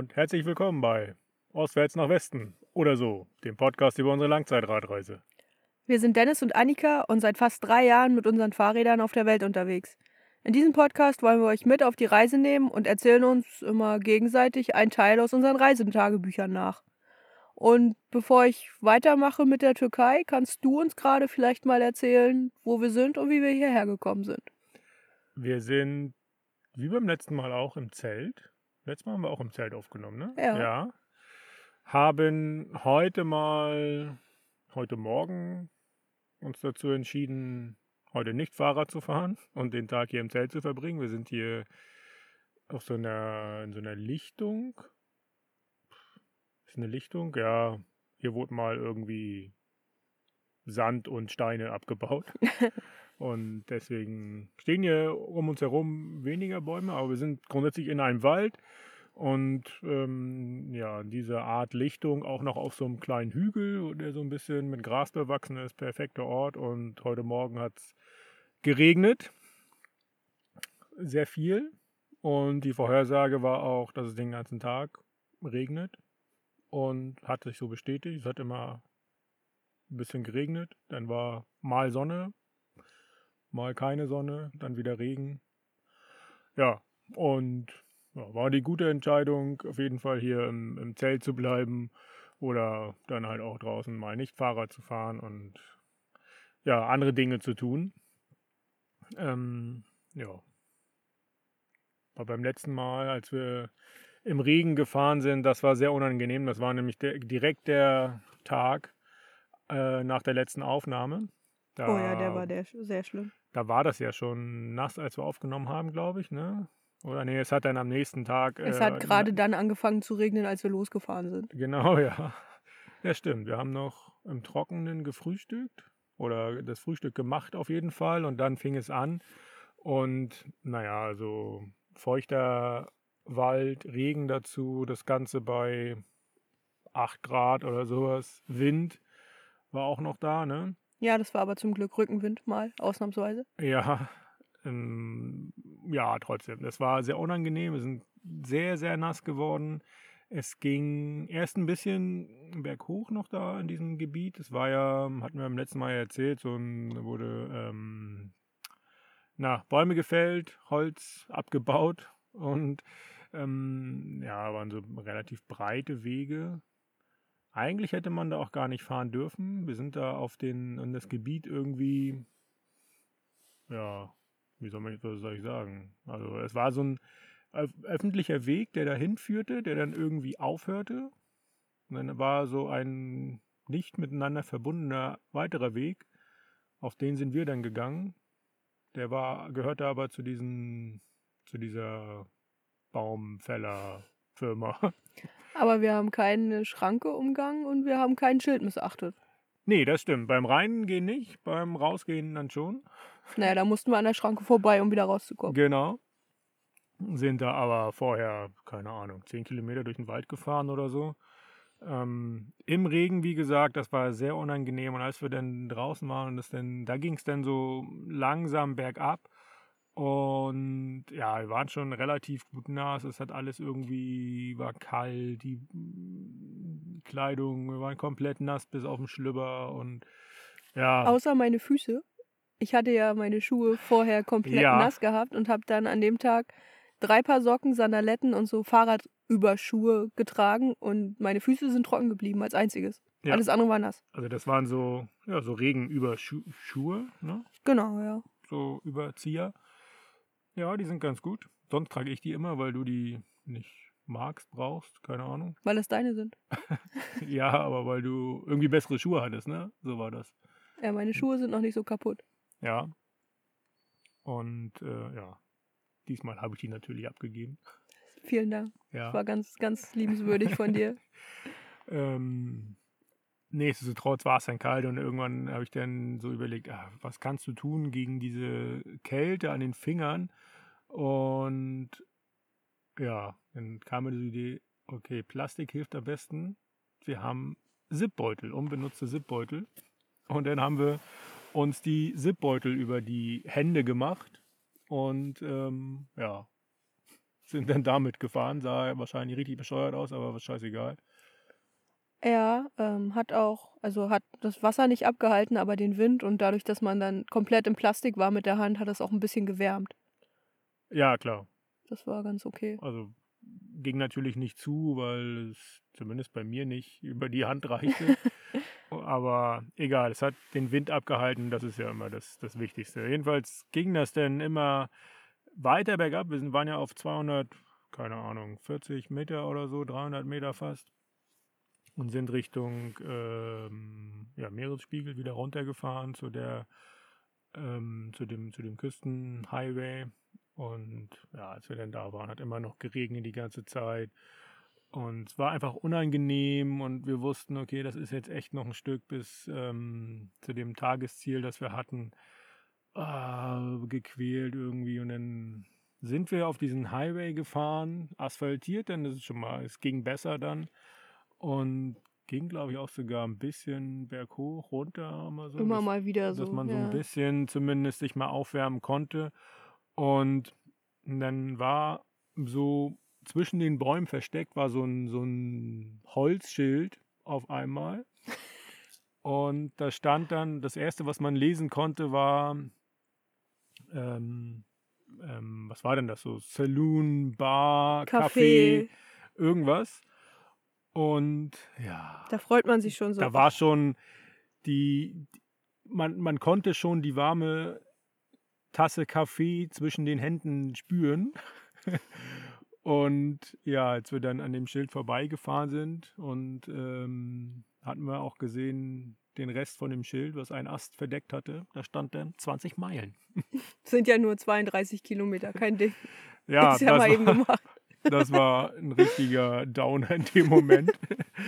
und herzlich willkommen bei Ostwärts nach Westen oder so, dem Podcast über unsere Langzeitradreise. Wir sind Dennis und Annika und seit fast drei Jahren mit unseren Fahrrädern auf der Welt unterwegs. In diesem Podcast wollen wir euch mit auf die Reise nehmen und erzählen uns immer gegenseitig einen Teil aus unseren Reisetagebüchern nach. Und bevor ich weitermache mit der Türkei, kannst du uns gerade vielleicht mal erzählen, wo wir sind und wie wir hierher gekommen sind. Wir sind wie beim letzten Mal auch im Zelt. Letztes Mal haben wir auch im Zelt aufgenommen, ne? Ja. ja. Haben heute mal, heute Morgen uns dazu entschieden, heute nicht Fahrrad zu fahren und den Tag hier im Zelt zu verbringen. Wir sind hier auf so einer, in so einer Lichtung. Ist eine Lichtung? Ja, hier wurde mal irgendwie Sand und Steine abgebaut. und deswegen stehen hier um uns herum weniger Bäume, aber wir sind grundsätzlich in einem Wald. Und ähm, ja, diese Art Lichtung auch noch auf so einem kleinen Hügel, der so ein bisschen mit Gras bewachsen ist, perfekter Ort. Und heute Morgen hat es geregnet. Sehr viel. Und die Vorhersage war auch, dass es den ganzen Tag regnet. Und hat sich so bestätigt. Es hat immer ein bisschen geregnet. Dann war mal Sonne, mal keine Sonne, dann wieder Regen. Ja, und ja, war die gute Entscheidung, auf jeden Fall hier im, im Zelt zu bleiben oder dann halt auch draußen mal nicht Fahrrad zu fahren und ja, andere Dinge zu tun. Ähm, ja. Beim letzten Mal, als wir im Regen gefahren sind, das war sehr unangenehm. Das war nämlich der, direkt der Tag äh, nach der letzten Aufnahme. Da, oh ja, der war der, sehr schlimm. Da war das ja schon nass, als wir aufgenommen haben, glaube ich, ne? Oder nee, es hat dann am nächsten Tag. Es äh, hat gerade dann angefangen zu regnen, als wir losgefahren sind. Genau, ja. Ja, stimmt. Wir haben noch im Trockenen gefrühstückt oder das Frühstück gemacht auf jeden Fall und dann fing es an. Und naja, also feuchter Wald, Regen dazu, das Ganze bei 8 Grad oder sowas. Wind war auch noch da, ne? Ja, das war aber zum Glück Rückenwind mal, ausnahmsweise. Ja, ähm, ja, trotzdem. Das war sehr unangenehm. Wir sind sehr, sehr nass geworden. Es ging erst ein bisschen berghoch noch da in diesem Gebiet. Es war ja, hatten wir im letzten Mal erzählt, so ein, wurde ähm, na, Bäume gefällt, Holz abgebaut und ähm, ja, waren so relativ breite Wege. Eigentlich hätte man da auch gar nicht fahren dürfen. Wir sind da auf den, in das Gebiet irgendwie, ja, wie soll, man, was soll ich sagen? Also es war so ein öffentlicher Weg, der dahin führte, der dann irgendwie aufhörte. Und dann war so ein nicht miteinander verbundener weiterer Weg, auf den sind wir dann gegangen. Der war, gehörte aber zu diesen, zu dieser Baumfällerfirma. Aber wir haben keine Schranke umgangen und wir haben kein Schild missachtet. Nee, das stimmt. Beim Reingehen nicht, beim Rausgehen dann schon. Naja, da mussten wir an der Schranke vorbei, um wieder rauszukommen. Genau. Sind da aber vorher, keine Ahnung, 10 Kilometer durch den Wald gefahren oder so. Ähm, Im Regen, wie gesagt, das war sehr unangenehm. Und als wir dann draußen waren, das dann, da ging es dann so langsam bergab. Und ja, wir waren schon relativ gut nass. Es hat alles irgendwie, war kalt, die Kleidung, wir waren komplett nass bis auf den Schlüpper und ja. Außer meine Füße. Ich hatte ja meine Schuhe vorher komplett ja. nass gehabt und habe dann an dem Tag drei Paar Socken, Sandaletten und so Fahrradüberschuhe getragen und meine Füße sind trocken geblieben als einziges. Ja. Alles andere war nass. Also das waren so, ja, so Regenüberschuhe, ne? Genau, ja. So Überzieher. Ja, die sind ganz gut. Sonst trage ich die immer, weil du die nicht magst, brauchst, keine Ahnung. Weil es deine sind. ja, aber weil du irgendwie bessere Schuhe hattest, ne? So war das. Ja, meine Schuhe sind noch nicht so kaputt. Ja. Und äh, ja, diesmal habe ich die natürlich abgegeben. Vielen Dank. Ja. Das war ganz, ganz liebenswürdig von dir. ähm, nichtsdestotrotz war es dann kalt und irgendwann habe ich dann so überlegt, ah, was kannst du tun gegen diese Kälte an den Fingern? Und ja, dann kam mir die Idee, okay, Plastik hilft am besten. Wir haben Zipbeutel, unbenutzte Zipbeutel. Und dann haben wir uns die Zipbeutel über die Hände gemacht. Und ähm, ja, sind dann damit gefahren. Sah wahrscheinlich richtig bescheuert aus, aber was scheißegal. Ja, ähm, hat auch, also hat das Wasser nicht abgehalten, aber den Wind und dadurch, dass man dann komplett im Plastik war mit der Hand, hat das auch ein bisschen gewärmt. Ja, klar. Das war ganz okay. Also ging natürlich nicht zu, weil es zumindest bei mir nicht über die Hand reichte. Aber egal, es hat den Wind abgehalten, das ist ja immer das, das Wichtigste. Jedenfalls ging das dann immer weiter bergab. Wir sind, waren ja auf 200, keine Ahnung, 40 Meter oder so, 300 Meter fast. Und sind Richtung ähm, ja, Meeresspiegel wieder runtergefahren zu der ähm, zu dem, zu dem Küstenhighway. Und ja, als wir dann da waren, hat immer noch geregnet die ganze Zeit. Und es war einfach unangenehm und wir wussten, okay, das ist jetzt echt noch ein Stück bis ähm, zu dem Tagesziel, das wir hatten, ah, gequält irgendwie. Und dann sind wir auf diesen Highway gefahren, asphaltiert, denn das ist schon mal, es ging besser dann. Und ging, glaube ich, auch sogar ein bisschen berghoch, runter. Immer, so, Immer dass, mal wieder so. dass man so ja. ein bisschen zumindest sich mal aufwärmen konnte. Und dann war so zwischen den Bäumen versteckt, war so ein, so ein Holzschild auf einmal. Und da stand dann, das erste, was man lesen konnte, war, ähm, ähm, was war denn das so? Saloon, Bar, Café, Kaffee. irgendwas. Und ja, Da freut man sich schon so. da war schon die, man, man konnte schon die warme Tasse Kaffee zwischen den Händen spüren. und ja, als wir dann an dem Schild vorbeigefahren sind und ähm, hatten wir auch gesehen den Rest von dem Schild, was ein Ast verdeckt hatte, da stand dann 20 Meilen. Sind ja nur 32 Kilometer, kein Ding. Ja, ist ja das, war, gemacht. Das war ein richtiger Downer in dem Moment.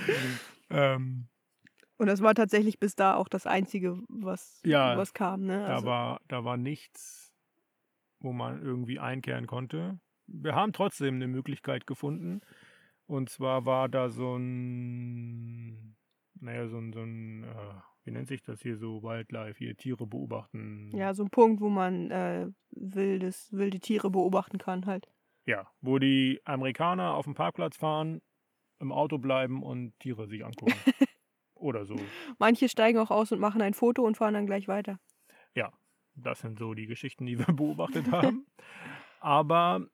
ähm, Und das war tatsächlich bis da auch das Einzige, was, Ja, was kam. Ne? Da Also, war, da war nichts, wo man irgendwie einkehren konnte. Wir haben trotzdem eine Möglichkeit gefunden. Und zwar war da so ein, naja, so ein, so ein äh, wie nennt sich das hier so, Wildlife, hier Tiere beobachten. ja, so ein Punkt, wo man äh, wildes, wilde Tiere beobachten kann halt. Ja, wo die Amerikaner auf dem Parkplatz fahren, im Auto bleiben und Tiere sich angucken. Oder so. Manche steigen auch aus und machen ein Foto und fahren dann gleich weiter. Ja, das sind so die Geschichten, die wir beobachtet haben. Aber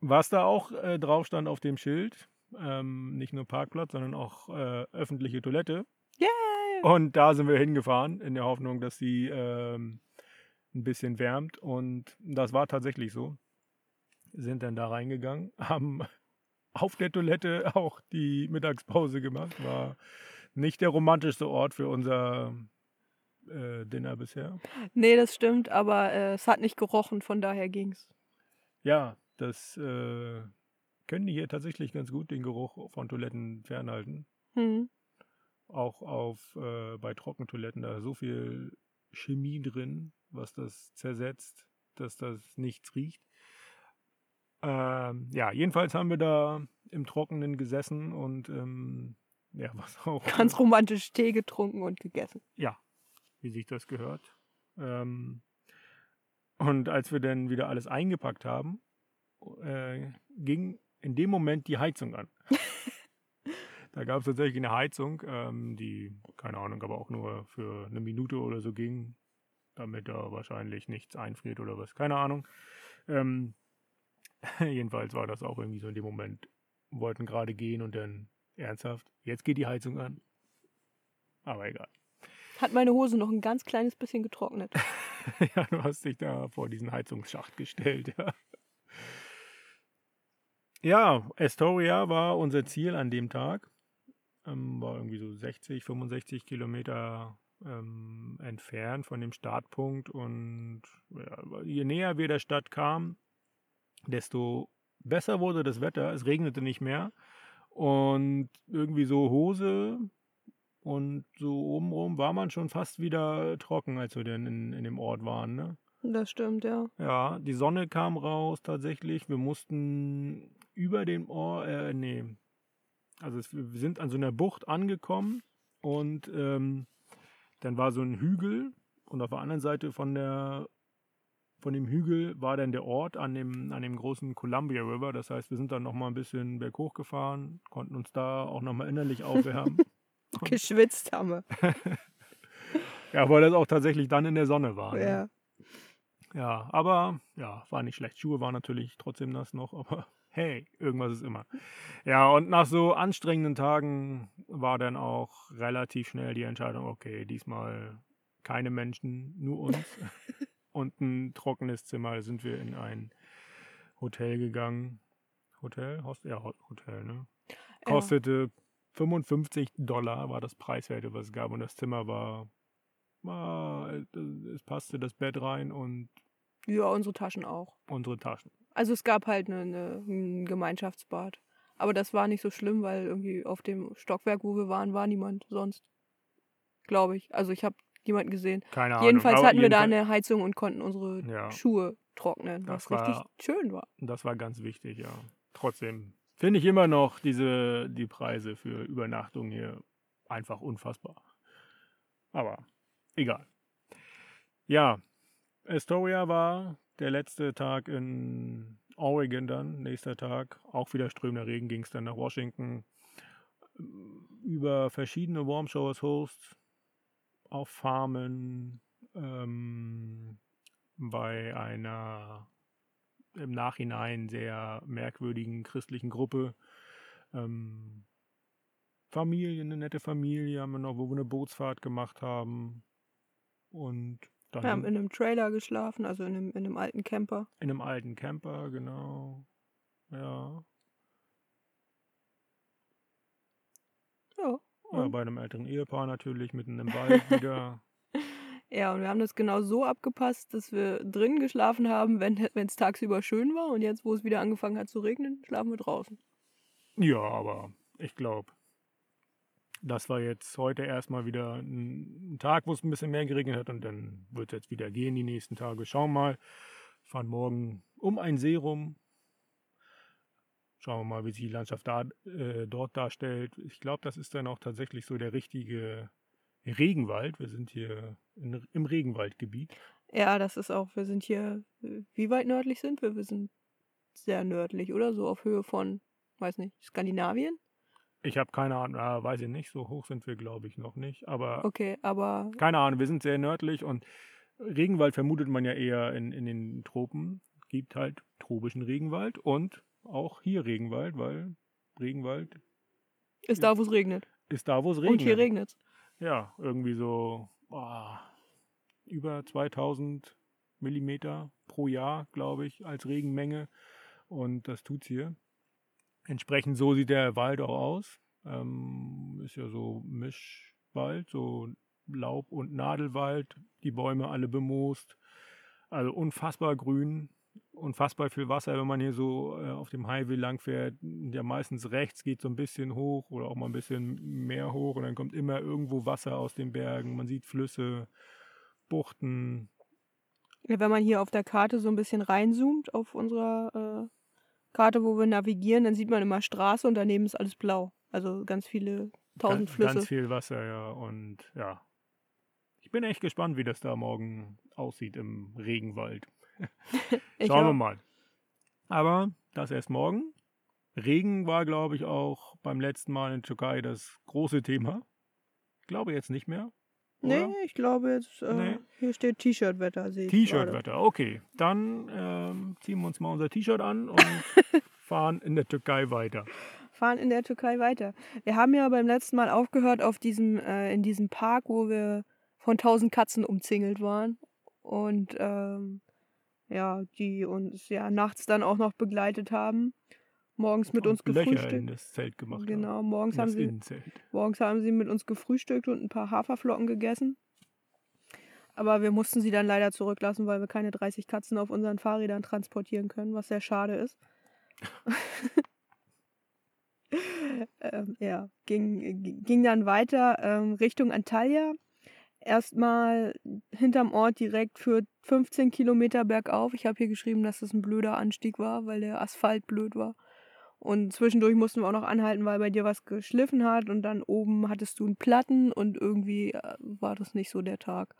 was da auch äh, drauf stand auf dem Schild, ähm, nicht nur Parkplatz, sondern auch äh, öffentliche Toilette. Yay! Und da sind wir hingefahren, in der Hoffnung, dass sie ähm, ein bisschen wärmt. Und das war tatsächlich so. Sind dann da reingegangen, haben auf der Toilette auch die Mittagspause gemacht. War nicht der romantischste Ort für unser äh, Dinner bisher. Nee, das stimmt, aber äh, es hat nicht gerochen, von daher ging's. Ja, das äh, können die hier tatsächlich ganz gut, den Geruch von Toiletten fernhalten. Hm. Auch auf äh, bei Trockentoiletten, da ist so viel Chemie drin, was das zersetzt, dass das nichts riecht. Ähm, ja, jedenfalls haben wir da im Trockenen gesessen und ähm, ja, was auch Ganz romantisch Tee getrunken und gegessen. ja, wie sich das gehört. Ähm, und als wir dann wieder alles eingepackt haben, äh, ging in dem Moment die Heizung an. da gab es tatsächlich eine Heizung, ähm, die, keine Ahnung, aber auch nur für eine Minute oder so ging, damit da wahrscheinlich nichts einfriert oder was, keine Ahnung. Ähm, jedenfalls war das auch irgendwie so in dem Moment, wollten gerade gehen und dann ernsthaft, jetzt geht die Heizung an. Aber egal. Hat meine Hose noch ein ganz kleines bisschen getrocknet. ja, du hast dich da vor diesen Heizungsschacht gestellt, ja. Ja, Astoria war unser Ziel an dem Tag. Ähm, war irgendwie so 60, 65 Kilometer ähm, entfernt von dem Startpunkt. Und ja, je näher wir der Stadt kamen, desto besser wurde das Wetter. Es regnete nicht mehr. Und irgendwie so Hose und so obenrum war man schon fast wieder trocken, als wir dann in, in dem Ort waren. Ne? Das stimmt, ja. Ja, die Sonne kam raus tatsächlich. Wir mussten über den Ort, äh, nee, also es, wir sind an so einer Bucht angekommen und ähm, dann war so ein Hügel und auf der anderen Seite von der von dem Hügel war dann der Ort an dem, an dem großen Columbia River. Das heißt, wir sind dann nochmal ein bisschen berghoch gefahren, konnten uns da auch nochmal innerlich aufwärmen. Geschwitzt haben wir. ja, weil das auch tatsächlich dann in der Sonne war. Ne? Ja. Ja, aber ja, war nicht schlecht. Schuhe waren natürlich trotzdem nass noch, aber hey, irgendwas ist immer. Ja, und nach so anstrengenden Tagen war dann auch relativ schnell die Entscheidung, okay, diesmal keine Menschen, nur uns und ein trockenes Zimmer. Da sind wir in ein Hotel gegangen. Hotel? Host ja, Hotel, ne? Kostete 55 Dollar, war das Preiswerte, was es gab. Und das Zimmer war, war, es passte das Bett rein und Ja, unsere Taschen auch. unsere Taschen. Also es gab halt eine, eine, ein Gemeinschaftsbad. Aber das war nicht so schlimm, weil irgendwie auf dem Stockwerk, wo wir waren, war niemand sonst. Glaube ich. Also ich habe niemanden gesehen. Keine Ahnung. Jedenfalls hatten wir da jedenfalls- eine Heizung und konnten unsere Ja. Schuhe trocknen, Das was richtig war- schön war. Das war ganz wichtig, ja. Trotzdem finde ich immer noch diese, die Preise für Übernachtung hier einfach unfassbar. Aber egal. Ja, Astoria war der letzte Tag in Oregon dann, nächster Tag. Auch wieder strömender Regen ging es dann nach Washington. Über verschiedene Warm Showers Hosts auf Farmen, ähm, bei einer im Nachhinein sehr merkwürdigen christlichen Gruppe. Ähm, Familie, eine nette Familie haben wir noch, wo wir eine Bootsfahrt gemacht haben. Und dann Wir haben in einem Trailer geschlafen, also in einem, in einem alten Camper. in einem alten Camper, genau. Ja. Ja. bei einem älteren Ehepaar natürlich, mitten im Wald wieder. ja, und wir haben das genau so abgepasst, dass wir drinnen geschlafen haben, wenn es tagsüber schön war. Und jetzt, wo es wieder angefangen hat zu regnen, schlafen wir draußen. Ja, aber ich glaube, das war jetzt heute erstmal wieder ein ein Tag, wo es ein bisschen mehr geregnet hat und dann wird es jetzt wieder gehen die nächsten Tage. Schauen wir mal. Fahren morgen um einen See rum. Schauen wir mal, wie sich die Landschaft da, äh, dort darstellt. Ich glaube, das ist dann auch tatsächlich so der richtige Regenwald. Wir sind hier in, im Regenwaldgebiet. Ja, das ist auch, wir sind hier, äh, wie weit nördlich sind wir? Wir sind sehr nördlich, oder? So auf Höhe von, weiß nicht, Skandinavien? Ich habe keine Ahnung, ah, weiß ich nicht, so hoch sind wir, glaube ich, noch nicht. Aber Okay, aber Keine Ahnung, wir sind sehr nördlich und Regenwald vermutet man ja eher in, in den Tropen. Gibt halt tropischen Regenwald und auch hier Regenwald, weil Regenwald ist da, wo es regnet. ist da, wo es regnet. Und hier regnet es. Ja, irgendwie so boah, über 2000 Millimeter pro Jahr, glaube ich, als Regenmenge. Und das tut's hier. Entsprechend so sieht der Wald auch aus. Ähm, ist ja so Mischwald, so Laub- und Nadelwald, die Bäume alle bemoost. Also unfassbar grün, unfassbar viel Wasser, wenn man hier so äh, auf dem Highway lang fährt. Ja, meistens rechts geht so ein bisschen hoch oder auch mal ein bisschen mehr hoch und dann kommt immer irgendwo Wasser aus den Bergen. Man sieht Flüsse, Buchten. Ja, wenn man hier auf der Karte so ein bisschen reinzoomt auf unserer äh, Karte, wo wir navigieren, dann sieht man immer Straße und daneben ist alles blau. Also ganz viele tausend Ga- Flüsse. Ganz viel Wasser, ja. Und ja, ich bin echt gespannt, wie das da morgen aussieht im Regenwald. Schauen wir mal. Aber das erst morgen. Regen war, glaube ich, auch beim letzten Mal in der Türkei das große Thema. Ich glaube jetzt nicht mehr. oder? Nee, ich glaube jetzt, äh, Nee. hier steht T-Shirt-Wetter. T-Shirt-Wetter, okay. Dann ähm, ziehen wir uns mal unser T-Shirt an und fahren in der Türkei weiter. Fahren in der Türkei weiter. Wir haben ja beim letzten Mal aufgehört auf diesem, äh, in diesem Park, wo wir von tausend Katzen umzingelt waren. Und ähm, ja, die uns ja nachts dann auch noch begleitet haben. Morgens mit Und uns Löcher in gefrühstückt. das Zelt gemacht Genau, haben. morgens In haben, sie, Innenzelt. morgens haben sie mit uns gefrühstückt und ein paar Haferflocken gegessen. Aber wir mussten sie dann leider zurücklassen, weil wir keine 30 Katzen auf unseren Fahrrädern transportieren können, was sehr schade ist. ähm, ja, ging, ging dann weiter ähm, Richtung Antalya. Erstmal hinterm Ort direkt für 15 Kilometer bergauf. Ich habe hier geschrieben, dass das ein blöder Anstieg war, weil der Asphalt blöd war. Und zwischendurch mussten wir auch noch anhalten, weil bei dir was geschliffen hat. Und dann oben hattest du einen Platten und irgendwie äh, war das nicht so der Tag.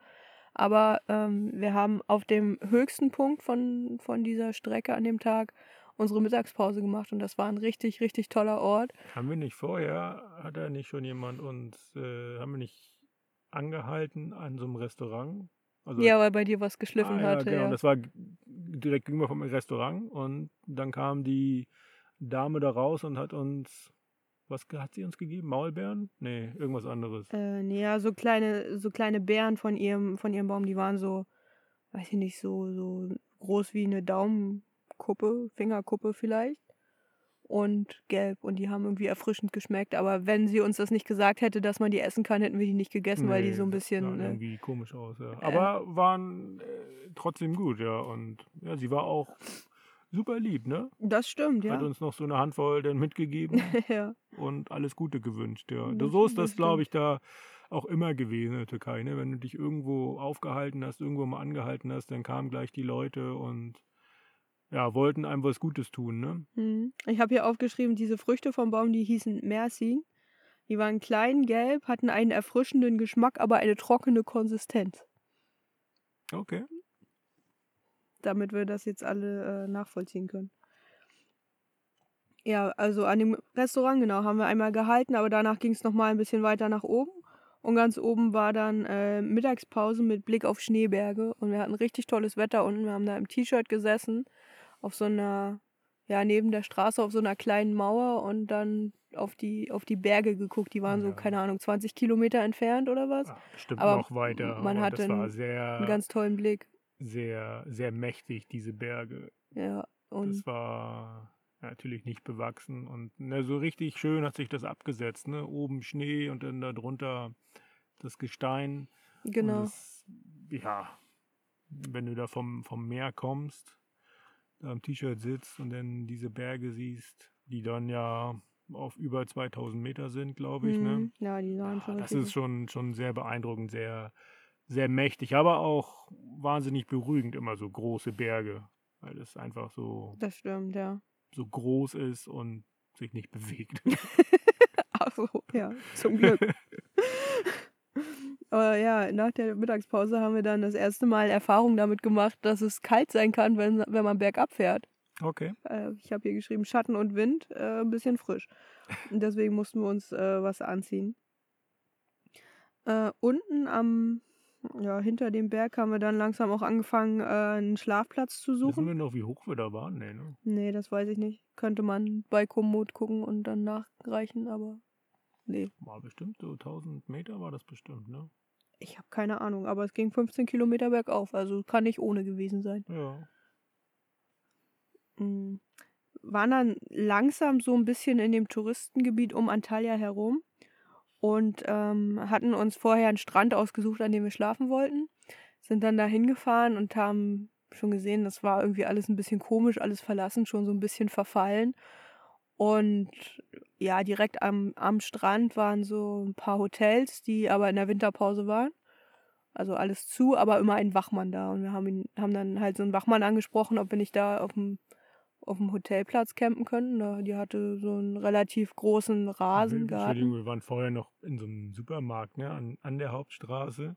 Aber ähm, wir haben auf dem höchsten Punkt von, von dieser Strecke an dem Tag unsere Mittagspause gemacht und das war ein richtig, richtig toller Ort. Haben wir nicht vorher, hat da nicht schon jemand uns, äh, haben wir nicht angehalten an so einem Restaurant? Also, ja, weil bei dir was geschliffen ah, ja, hatte. Genau, ja. das war direkt gegenüber vom Restaurant und dann kam die Dame da raus und hat uns, was hat sie uns gegeben? Maulbeeren? Nee, irgendwas anderes. Äh, nee, ja, so kleine, so kleine Beeren von ihrem, von ihrem Baum, die waren so, weiß ich nicht, so, so groß wie eine Daumenkuppe, Fingerkuppe vielleicht und gelb und die haben irgendwie erfrischend geschmeckt. Aber wenn sie uns das nicht gesagt hätte, dass man die essen kann, hätten wir die nicht gegessen, nee, weil die so ein bisschen. Sahen äh, irgendwie komisch aus, ja. Aber äh, waren äh, trotzdem gut, ja. Und ja, sie war auch super lieb, ne? Das stimmt, ja. Hat uns noch so eine Handvoll dann mitgegeben ja. und alles Gute gewünscht, ja. Das, so ist das, glaube ich, da auch immer gewesen in der Türkei, ne? Wenn du dich irgendwo aufgehalten hast, irgendwo mal angehalten hast, dann kamen gleich die Leute und ja, wollten einem was Gutes tun, ne? Mhm. Ich habe hier aufgeschrieben, diese Früchte vom Baum, die hießen Mersin. Die waren klein, gelb, hatten einen erfrischenden Geschmack, aber eine trockene Konsistenz. Okay. Damit wir das jetzt alle äh, nachvollziehen können. Ja, also an dem Restaurant, genau, haben wir einmal gehalten, aber danach ging es nochmal ein bisschen weiter nach oben. Und ganz oben war dann äh, Mittagspause mit Blick auf Schneeberge. Und wir hatten richtig tolles Wetter unten. Wir haben da im T-Shirt gesessen auf so einer, ja, neben der Straße auf so einer kleinen Mauer und dann auf die, auf die Berge geguckt. Die waren ja. so, keine Ahnung, 20 Kilometer entfernt oder was. Ja, bestimmt aber noch weiter. Man hatte einen, sehr, einen ganz tollen Blick. Sehr, sehr mächtig, diese Berge. Ja, und. Das war natürlich nicht bewachsen und ne, so richtig schön hat sich das abgesetzt. Ne? Oben Schnee und dann darunter das Gestein. Genau. Das, ja, wenn du da vom, vom Meer kommst, am T-Shirt sitzt und dann diese Berge siehst, die dann ja auf über 2000 Meter sind, glaube ich. Ne? Mhm. Ja, die sahen schon. Das ist schon, schon sehr beeindruckend, sehr, sehr mächtig, aber auch wahnsinnig beruhigend, immer so große Berge, weil es einfach so. Das stimmt, ja. So groß ist und sich nicht bewegt. Ach so, ja, zum Glück. Aber ja, nach der Mittagspause haben wir dann das erste Mal Erfahrung damit gemacht, dass es kalt sein kann, wenn, wenn man bergab fährt. Okay. Äh, ich habe hier geschrieben Schatten und Wind, äh, ein bisschen frisch. Und deswegen mussten wir uns äh, was anziehen. Äh, unten am, ja, hinter dem Berg haben wir dann langsam auch angefangen, äh, einen Schlafplatz zu suchen. Wissen wir noch, wie hoch wir da waren? Nee, ne? Nee, das weiß ich nicht. Könnte man bei Komoot gucken und dann nachreichen, aber nee. War bestimmt so 1000 Meter war das bestimmt, ne? Ich habe keine Ahnung, aber es ging 15 Kilometer bergauf, also kann nicht ohne gewesen sein. Ja. Mhm. Waren dann langsam so ein bisschen in dem Touristengebiet um Antalya herum und ähm, hatten uns vorher einen Strand ausgesucht, an dem wir schlafen wollten. Sind dann da hingefahren und haben schon gesehen, das war irgendwie alles ein bisschen komisch, alles verlassen, schon so ein bisschen verfallen. Und ja, direkt am, am Strand waren so ein paar Hotels, die aber in der Winterpause waren. Also alles zu, aber immer ein Wachmann da. Und wir haben, ihn, haben dann halt so einen Wachmann angesprochen, ob wir nicht da auf dem, auf dem Hotelplatz campen können. Die hatte so einen relativ großen Rasengarten. Entschuldigung, wir waren vorher noch in so einem Supermarkt, ne, an, an der Hauptstraße,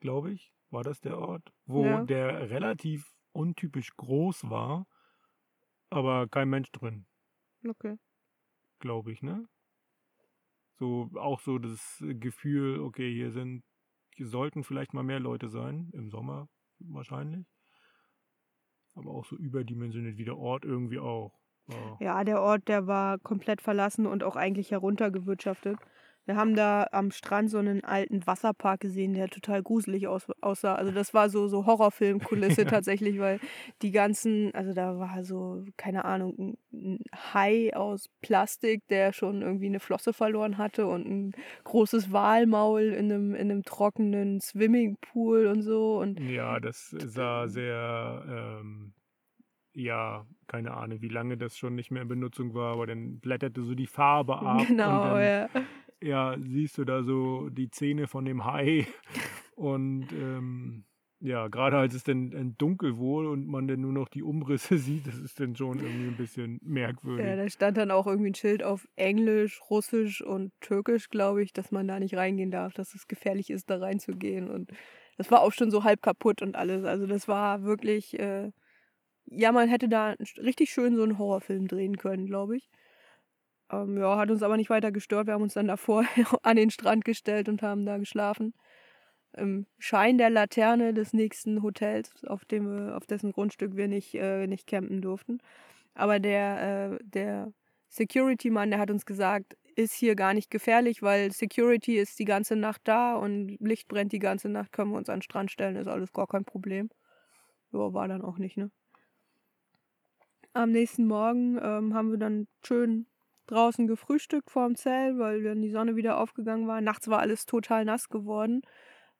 glaube ich, war das der Ort, wo ja. der relativ untypisch groß war, aber kein Mensch drin. Okay. Glaube ich, ne? So, auch so das Gefühl, okay, hier sind, hier sollten vielleicht mal mehr Leute sein, im Sommer wahrscheinlich. Aber auch so überdimensioniert wie der Ort irgendwie auch. Ja. ja, der Ort, der war komplett verlassen und auch eigentlich heruntergewirtschaftet. Wir haben da am Strand so einen alten Wasserpark gesehen, der total gruselig aus, aussah. Also das war so, so Horrorfilmkulisse tatsächlich, weil die ganzen, also da war so, keine Ahnung, ein Hai aus Plastik, der schon irgendwie eine Flosse verloren hatte und ein großes Walmaul in einem, in einem trockenen Swimmingpool und so. Und ja, das sah sehr... Ähm ja, keine Ahnung, wie lange das schon nicht mehr in Benutzung war, aber dann blätterte so die Farbe ab. Genau, dann, ja ja, siehst du da so die Zähne von dem Hai und ähm, ja, gerade als es dann, dann dunkel wurde und man dann nur noch die Umrisse sieht, das ist dann schon irgendwie ein bisschen merkwürdig. Ja, da stand dann auch irgendwie ein Schild auf Englisch, Russisch und Türkisch, glaube ich, dass man da nicht reingehen darf, dass es gefährlich ist, da reinzugehen. Und das war auch schon so halb kaputt und alles. Also das war wirklich, äh, ja, man hätte da richtig schön so einen Horrorfilm drehen können, glaube ich. Ähm, ja, hat uns aber nicht weiter gestört. Wir haben uns dann davor an den Strand gestellt und haben da geschlafen. Im Schein der Laterne des nächsten Hotels, auf, dem wir, auf dessen Grundstück wir nicht, äh, nicht campen durften. Aber der, äh, der Security-Mann, der hat uns gesagt, ist hier gar nicht gefährlich, weil Security ist die ganze Nacht da und Licht brennt die ganze Nacht, können wir uns an den Strand stellen, ist alles gar kein Problem. Ja, war dann auch nicht, ne? Am nächsten Morgen ähm, haben wir dann schön draußen gefrühstückt vorm Zelt, weil dann die Sonne wieder aufgegangen war. Nachts war alles total nass geworden,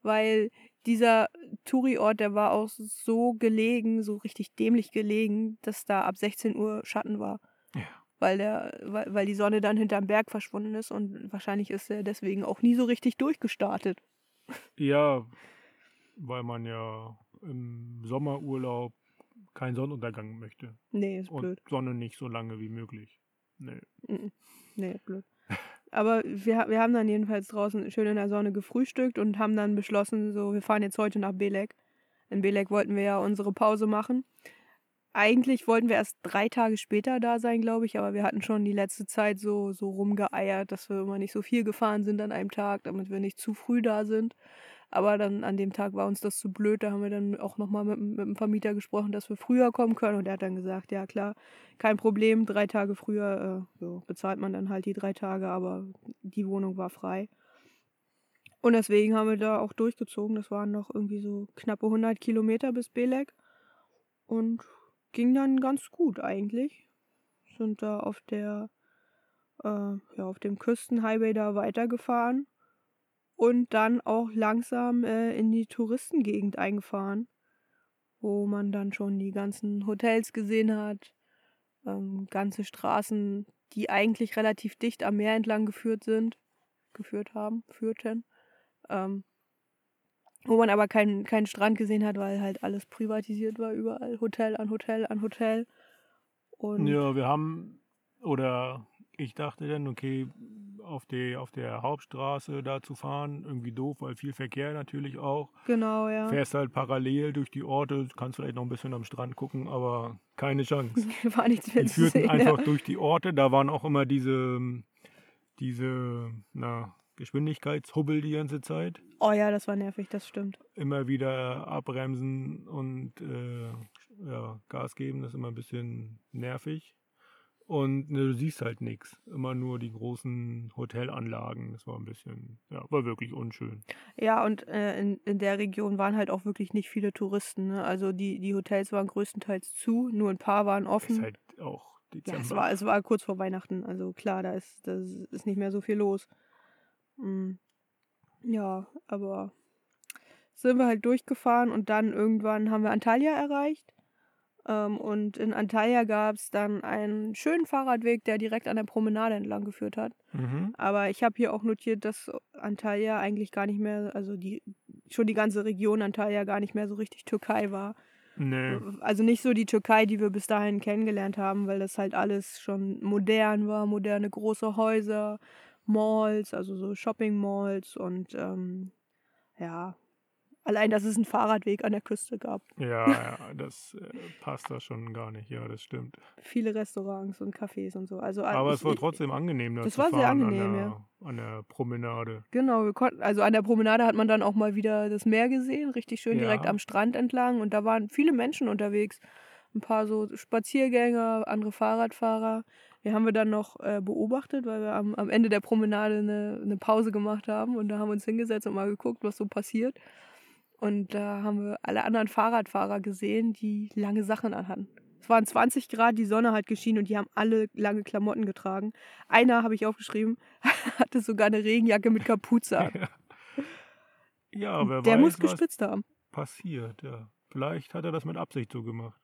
weil dieser Touri-Ort, der war auch so gelegen, so richtig dämlich gelegen, dass da ab 16 Uhr Schatten war. Ja. Weil, der, weil, weil die Sonne dann hinterm Berg verschwunden ist und wahrscheinlich ist er deswegen auch nie so richtig durchgestartet. Ja, weil man ja im Sommerurlaub keinen Sonnenuntergang möchte. Nee, ist und blöd. Sonne nicht so lange wie möglich. Nee. Mhm. Nee, blöd. Aber wir, wir haben dann jedenfalls draußen schön in der Sonne gefrühstückt und haben dann beschlossen, so, wir fahren jetzt heute nach Belek. In Belek wollten wir ja unsere Pause machen. Eigentlich wollten wir erst drei Tage später da sein, glaube ich, aber wir hatten schon die letzte Zeit so, so rumgeeiert, dass wir immer nicht so viel gefahren sind an einem Tag, damit wir nicht zu früh da sind. Aber dann an dem Tag war uns das zu blöd. Da haben wir dann auch nochmal mit, mit dem Vermieter gesprochen, dass wir früher kommen können. Und er hat dann gesagt, ja klar, kein Problem, drei Tage früher äh, so, bezahlt man dann halt die drei Tage, aber die Wohnung war frei. Und deswegen haben wir da auch durchgezogen. Das waren noch irgendwie so knappe 100 Kilometer bis Belek. Und ging dann ganz gut eigentlich. Sind da auf der, äh, ja, auf dem Küstenhighway da weitergefahren und dann auch langsam äh, in die Touristengegend eingefahren, wo man dann schon die ganzen Hotels gesehen hat, ähm, ganze Straßen, die eigentlich relativ dicht am Meer entlang geführt sind, geführt haben, führten, ähm, wo man aber keinen keinen Strand gesehen hat, weil halt alles privatisiert war, überall Hotel an Hotel an Hotel. Und Ja, wir haben, oder ich dachte dann, okay, auf, die, auf der Hauptstraße da zu fahren, irgendwie doof, weil viel Verkehr natürlich auch. genau, ja. Fährst halt parallel durch die Orte, kannst vielleicht noch ein bisschen am Strand gucken, aber keine Chance. War nichts mehr Die führten sehen. einfach ja. durch die Orte, da waren auch immer diese, diese na, Geschwindigkeitshubbel die ganze Zeit. Oh ja, das war nervig, das stimmt. Immer wieder abbremsen und äh, ja, Gas geben, das ist immer ein bisschen nervig. Und ne, du siehst halt nichts. Immer nur die großen Hotelanlagen. Das war ein bisschen, ja, war wirklich unschön. Ja, und äh, in, in der Region waren halt auch wirklich nicht viele Touristen. Ne? Also die, die Hotels waren größtenteils zu, nur ein paar waren Ist offen. halt auch ja, Dezember. es war, es war kurz vor Weihnachten. Also klar, da ist, da ist nicht mehr so viel los. Mm. Ja, aber sind wir halt durchgefahren und dann irgendwann haben wir Antalya erreicht. Ähm, und in Antalya gab es dann einen schönen Fahrradweg, der direkt an der Promenade entlang geführt hat. mhm. Aber ich habe hier auch notiert, dass Antalya eigentlich gar nicht mehr, also die schon die ganze Region Antalya gar nicht mehr so richtig Türkei war. Nee. Also nicht so die Türkei, die wir bis dahin kennengelernt haben, weil das halt alles schon modern war, moderne große Häuser, Malls, also so Shopping Malls und ähm, ja, allein, dass es einen Fahrradweg an der Küste gab. Ja, ja, das äh, passt da schon gar nicht. Ja, das stimmt. Viele Restaurants und Cafés und so. Also Aber ich, es war trotzdem angenehm, da das zu war fahren sehr an, angenehm, der, ja. an der Promenade. Genau, wir konnten, also an der Promenade hat man dann auch mal wieder das Meer gesehen, richtig schön direkt Ja. am Strand entlang und da waren viele Menschen unterwegs. Ein paar so Spaziergänger, andere Fahrradfahrer. Die haben wir dann noch äh, beobachtet, weil wir am, am Ende der Promenade eine, eine Pause gemacht haben und da haben wir uns hingesetzt und mal geguckt, was so passiert. Und da haben wir alle anderen Fahrradfahrer gesehen, die lange Sachen anhatten. Es waren 20 Grad, die Sonne hat geschienen und die haben alle lange Klamotten getragen. Einer, habe ich aufgeschrieben, hatte sogar eine Regenjacke mit Kapuze an. Ja, wer Der weiß, muss was geschwitzt haben. passiert. Ja. Vielleicht hat er das mit Absicht so gemacht.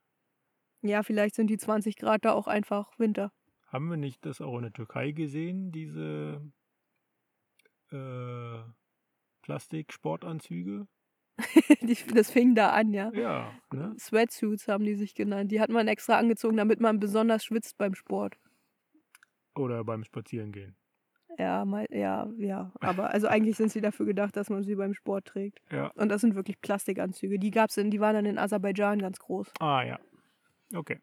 Ja, vielleicht sind die 20 Grad da auch einfach Winter. Haben wir nicht das auch in der Türkei gesehen, diese äh, Plastiksportanzüge? das fing da an, ja. Ja, ne? Sweatsuits haben die sich genannt. Die hat man extra angezogen, damit man besonders schwitzt beim Sport. Oder beim Spazierengehen. Ja, mal, ja, ja. Aber also eigentlich sind sie dafür gedacht, dass man sie beim Sport trägt. Ja. Und das sind wirklich Plastikanzüge. Die gab's in, die waren dann in Aserbaidschan ganz groß. Ah, ja. Okay.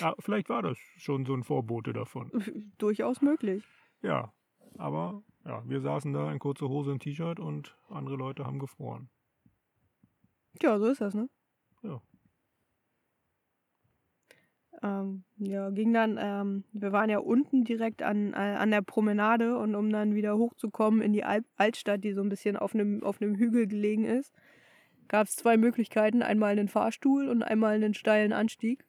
Ja, vielleicht war das schon so ein Vorbote davon. Durchaus möglich. Ja, aber ja, wir saßen da in kurzer Hose und T-Shirt und andere Leute haben gefroren. Ja, so ist das, ne? Ja. Ähm, ja, ging dann, ähm, wir waren ja unten direkt an, äh, an der Promenade und um dann wieder hochzukommen in die Al Altstadt, die so ein bisschen auf einem auf einem Hügel gelegen ist, gab es zwei Möglichkeiten. Einmal einen Fahrstuhl und einmal einen steilen Anstieg.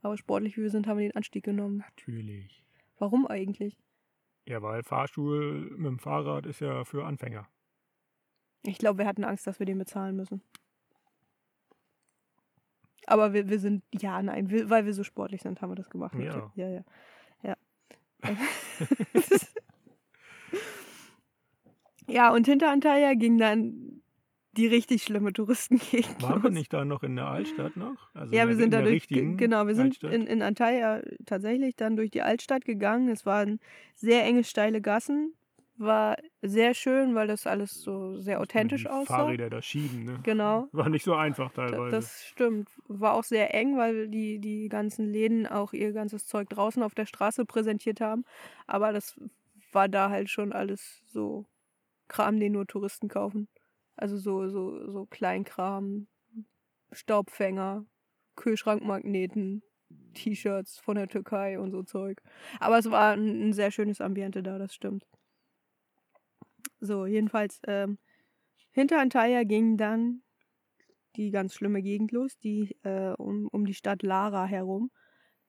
Aber sportlich wie wir sind, haben wir den Anstieg genommen. Natürlich. Warum eigentlich? Ja, weil Fahrstuhl mit dem Fahrrad ist ja für Anfänger. Ich glaube, wir hatten Angst, dass wir den bezahlen müssen. Aber wir, wir sind, ja, nein, wir, weil wir so sportlich sind, haben wir das gemacht. Ja. Ja, ja. Ja, ja und hinter Antalya ging dann die richtig schlimme Touristengegend. Waren wir nicht da noch in der Altstadt noch? Also Ja, wir sind da durch, genau, wir sind Altstadt? in, in Antalya tatsächlich dann durch die Altstadt gegangen. Es waren sehr enge, steile Gassen. War sehr schön, weil das alles so sehr authentisch aussah. Fahrräder da schieben, ne? Genau. War nicht so einfach teilweise. Das stimmt. War auch sehr eng, weil die, die ganzen Läden auch ihr ganzes Zeug draußen auf der Straße präsentiert haben. Aber das war da halt schon alles so Kram, den nur Touristen kaufen. Also so, so, so Kleinkram, Staubfänger, Kühlschrankmagneten, T-Shirts von der Türkei und so Zeug. Aber es war ein, ein sehr schönes Ambiente da, das stimmt. So, jedenfalls, ähm, hinter Antalya ging dann die ganz schlimme Gegend los, die äh, um, um die Stadt Lara herum.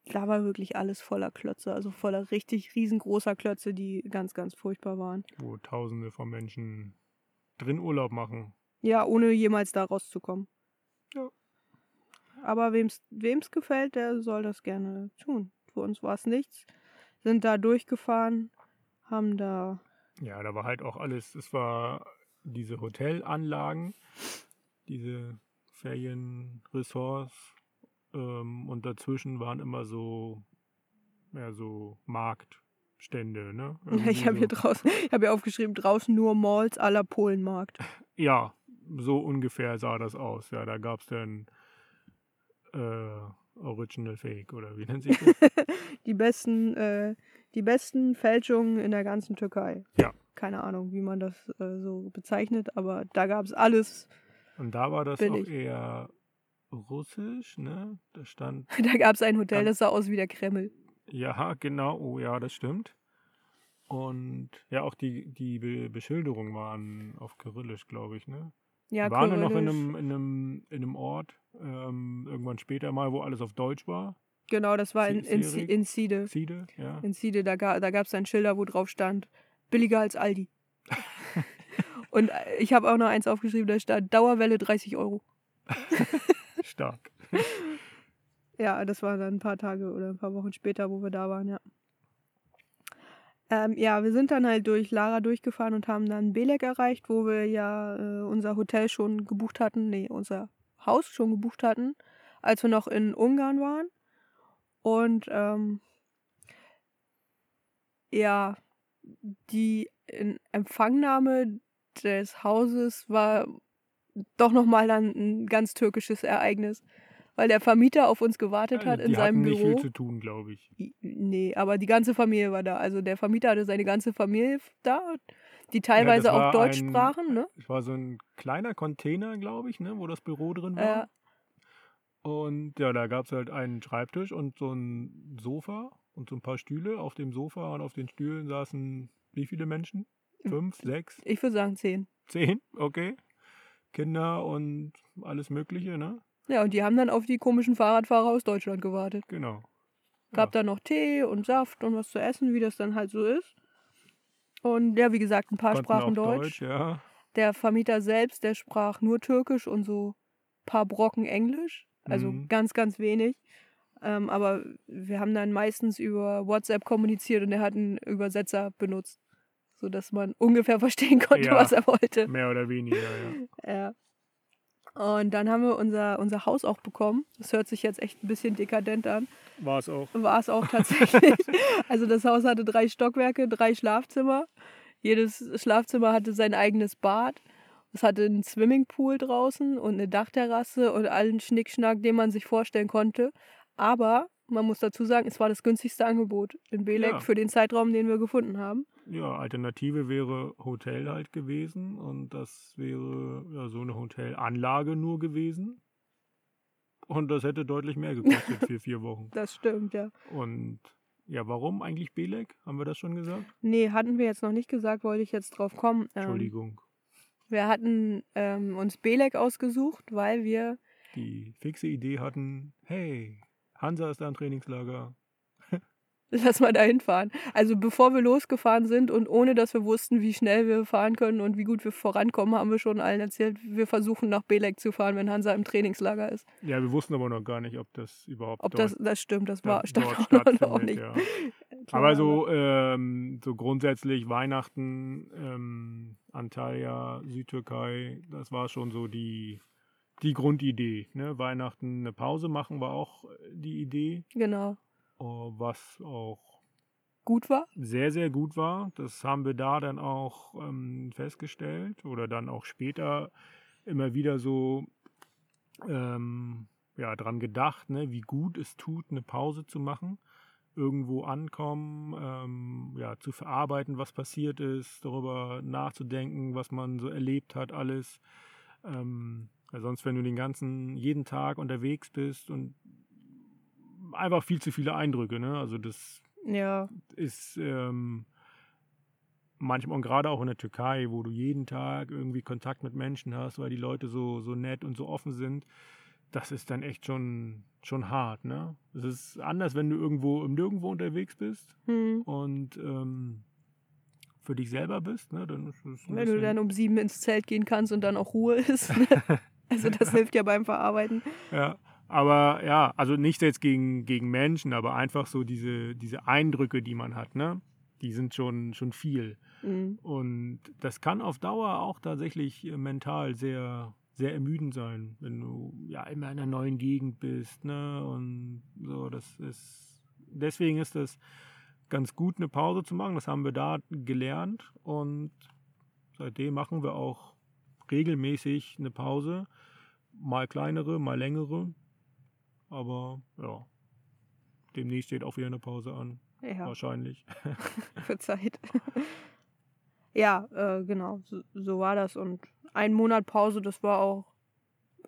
Da war wirklich alles voller Klötze, also voller richtig riesengroßer Klötze, die ganz, ganz furchtbar waren. wo Tausende von Menschen drin Urlaub machen. Ja, ohne jemals da rauszukommen. Ja. Aber wem's, wem's gefällt, der soll das gerne tun. Für uns war es nichts. Sind da durchgefahren, haben da. Ja, da war halt auch alles. Es war diese Hotelanlagen, diese Ferienresorts ähm, und dazwischen waren immer so, ja, so Marktstände, ne? Irgendwie Ich habe hier so. draußen, ich habe hier aufgeschrieben, draußen nur Malls aller Polenmarkt. Ja, so ungefähr sah das aus. Ja, da gab es dann äh, Original Fake oder wie nennt sich das? die besten, äh, die besten Fälschungen in der ganzen Türkei. Ja. Keine Ahnung, wie man das äh, so bezeichnet, aber da gab es alles. Und da war das Billig. auch eher russisch, ne? Da stand, Da gab es ein Hotel, das sah aus wie der Kreml. Ja, genau, oh ja, das stimmt. Und ja, auch die, die Be Beschilderungen waren auf Kyrillisch, glaube ich, ne? Ja, Wir waren ja noch in Kyrillisch. einem, in einem, in einem Ort, ähm, irgendwann später mal, wo alles auf Deutsch war. Genau, das war in, in, in Siede. Siede, ja. In Siede, da, ga, da gab es dann Schilder, wo drauf stand, billiger als Aldi. Und äh, ich habe auch noch eins aufgeschrieben, da stand Dauerwelle 30 Euro. Stark. Ja, das war dann ein paar Tage oder ein paar Wochen später, wo wir da waren, ja. Ähm, ja, wir sind dann halt durch Lara durchgefahren und haben dann Belek erreicht, wo wir ja äh, unser Hotel schon gebucht hatten, nee, unser Haus schon gebucht hatten, als wir noch in Ungarn waren. Und ähm, ja, die Empfangnahme des Hauses war doch nochmal dann ein ganz türkisches Ereignis, weil der Vermieter auf uns gewartet hat Äh, in die seinem hatten nicht Büro. viel zu tun, glaube ich. Nee, aber die ganze Familie war da. Also der Vermieter hatte seine ganze Familie da, die teilweise das auch Deutsch ein- sprachen, ne? Es war so ein kleiner Container, glaube ich, ne, wo das Büro drin war. Ja. Und ja, da gab es halt einen Schreibtisch und so ein Sofa und so ein paar Stühle. Auf dem Sofa und auf den Stühlen saßen wie viele Menschen? Fünf, sechs, Ich würde sagen zehn. zehn? Okay. Kinder und alles Mögliche, ne? Ja, und die haben dann auf die komischen Fahrradfahrer aus Deutschland gewartet. Genau. Gab da noch Tee und Saft und was zu essen, wie das dann halt so ist. Und ja, wie gesagt, ein paar Konnten sprachen auch Deutsch. ja. Der Vermieter selbst, der sprach nur Türkisch und so ein paar Brocken Englisch. Also Mhm. ganz, ganz wenig. Ähm, aber wir haben dann meistens über WhatsApp kommuniziert und er hat einen Übersetzer benutzt. sodass man ungefähr verstehen konnte, Ja. was er wollte. Mehr oder weniger, ja. Ja. Und dann haben wir unser, unser Haus auch bekommen. Das hört sich jetzt echt ein bisschen dekadent an. War es auch. War es auch tatsächlich. also das Haus hatte drei Stockwerke, drei Schlafzimmer. Jedes Schlafzimmer hatte sein eigenes Bad. Es hatte einen Swimmingpool draußen und eine Dachterrasse und allen Schnickschnack, den man sich vorstellen konnte. Aber man muss dazu sagen, es war das günstigste Angebot in Belek Ja. für den Zeitraum, den wir gefunden haben. Ja, Alternative wäre Hotel halt gewesen und das wäre ja so eine Hotelanlage nur gewesen. Und das hätte deutlich mehr gekostet für vier Wochen. Das stimmt, ja. Und ja, warum eigentlich Belek? Haben wir das schon gesagt? Nee, hatten wir jetzt noch nicht gesagt, wollte ich jetzt drauf kommen. Ähm, Entschuldigung. Wir hatten ähm, uns Belek ausgesucht, weil wir Die fixe Idee hatten, hey, Hansa ist da im Trainingslager. Lass mal dahin fahren. Also bevor wir losgefahren sind und ohne dass wir wussten, wie schnell wir fahren können und wie gut wir vorankommen, haben wir schon allen erzählt, wir versuchen nach Belek zu fahren, wenn Hansa im Trainingslager ist. Ja, wir wussten aber noch gar nicht, ob das überhaupt Ob das, das stimmt, das da- war stand auch noch, auch nicht. Ja. Aber so, ähm, so grundsätzlich Weihnachten, ähm, Antalya, Südtürkei, das war schon so die, die Grundidee. Ne? Weihnachten eine Pause machen war auch die Idee, Genau. Oh, was auch Gut war? sehr, sehr gut war. Das haben wir da dann auch ähm, festgestellt oder dann auch später immer wieder so ähm, ja, dran gedacht, ne, wie gut es tut, eine Pause zu machen, irgendwo ankommen, ähm, ja, zu verarbeiten, was passiert ist, darüber nachzudenken, was man so erlebt hat, alles. Ähm, sonst, wenn du den ganzen, jeden Tag unterwegs bist und einfach viel zu viele Eindrücke, ne? Also das Ja. ist ähm, manchmal und gerade auch in der Türkei, wo du jeden Tag irgendwie Kontakt mit Menschen hast, weil die Leute so, so nett und so offen sind, das ist dann echt schon, schon hart. Ne? Es ist anders, wenn du irgendwo im Nirgendwo unterwegs bist Hm. und ähm, für dich selber bist. Ne? Dann Wenn du dann um sieben ins Zelt gehen kannst und dann auch Ruhe ist. ne? also das hilft ja beim Verarbeiten. Ja, aber ja, also nicht jetzt gegen, gegen Menschen, aber einfach so diese, diese Eindrücke, die man hat, ne? Die sind schon, schon viel. Mhm. Und das kann auf Dauer auch tatsächlich äh, mental sehr, sehr ermüdend sein, wenn du ja immer in einer neuen Gegend bist, ne? Und so, das ist deswegen ist es ganz gut, eine Pause zu machen. Das haben wir da gelernt und seitdem machen wir auch regelmäßig eine Pause. Mal kleinere, mal längere. Aber ja, demnächst steht auch wieder eine Pause an. Ja. Wahrscheinlich. für Zeit. ja, äh, genau, so, so war das. Und ein Monat Pause, das war auch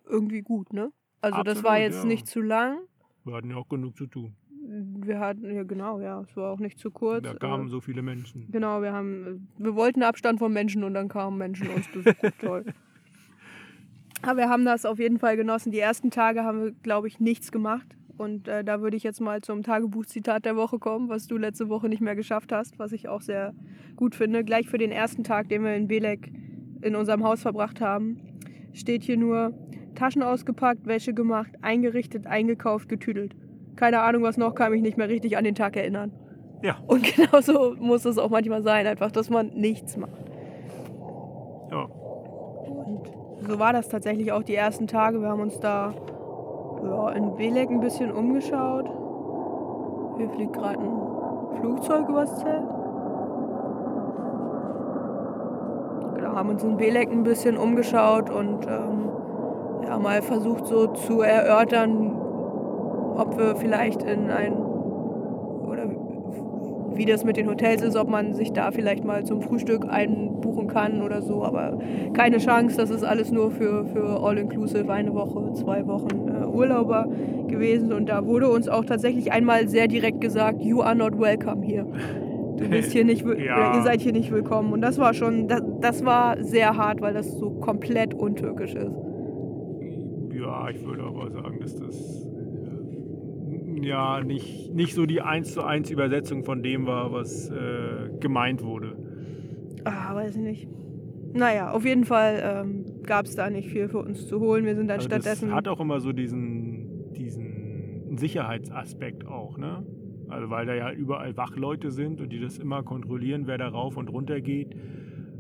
irgendwie gut, ne? Also das war Absolut, jetzt ja. nicht zu lang. Wir hatten ja auch genug zu tun. Wir hatten, ja genau, ja, es war auch nicht zu kurz. Da kamen äh, so viele Menschen. Genau, wir haben, wir wollten Abstand von Menschen und dann kamen Menschen uns besuchen. Toll. Aber wir haben das auf jeden Fall genossen. Die ersten Tage haben wir, glaube ich, nichts gemacht. Und äh, da würde ich jetzt mal zum Tagebuchzitat der Woche kommen, was du letzte Woche nicht mehr geschafft hast, was ich auch sehr gut finde. Gleich für den ersten Tag, den wir in Belek in unserem Haus verbracht haben, steht hier nur Taschen ausgepackt, Wäsche gemacht, eingerichtet, eingekauft, getüdelt. Keine Ahnung, was noch, kann mich nicht mehr richtig an den Tag erinnern. Ja. Und genauso muss es auch manchmal sein, einfach, dass man nichts macht. Ja. So war das tatsächlich auch die ersten Tage. Wir haben uns da ja, in Belek ein bisschen umgeschaut. Hier fliegt gerade ein Flugzeug übers Zelt. Genau, haben uns in Belek ein bisschen umgeschaut und ähm, ja, mal versucht so zu erörtern, ob wir vielleicht in ein wie das mit den Hotels ist, ob man sich da vielleicht mal zum Frühstück einbuchen kann oder so, aber keine Chance, das ist alles nur für, für All-Inclusive, eine Woche, zwei Wochen äh, Urlauber gewesen und da wurde uns auch tatsächlich einmal sehr direkt gesagt, you are not welcome here. Du bist hier nicht, Ja. ihr seid hier nicht willkommen und das war schon, das, das war sehr hart, weil das so komplett untürkisch ist. Ja, ich würde aber sagen, dass das ja nicht, nicht so die 1 zu 1 Übersetzung von dem war, was äh, gemeint wurde. Ah, weiß ich nicht. Naja, auf jeden Fall ähm, gab es da nicht viel für uns zu holen. Wir sind dann Also stattdessen. das hat auch immer so diesen, diesen Sicherheitsaspekt auch, ne? Also weil da ja überall Wachleute sind und die das immer kontrollieren, wer da rauf und runter geht.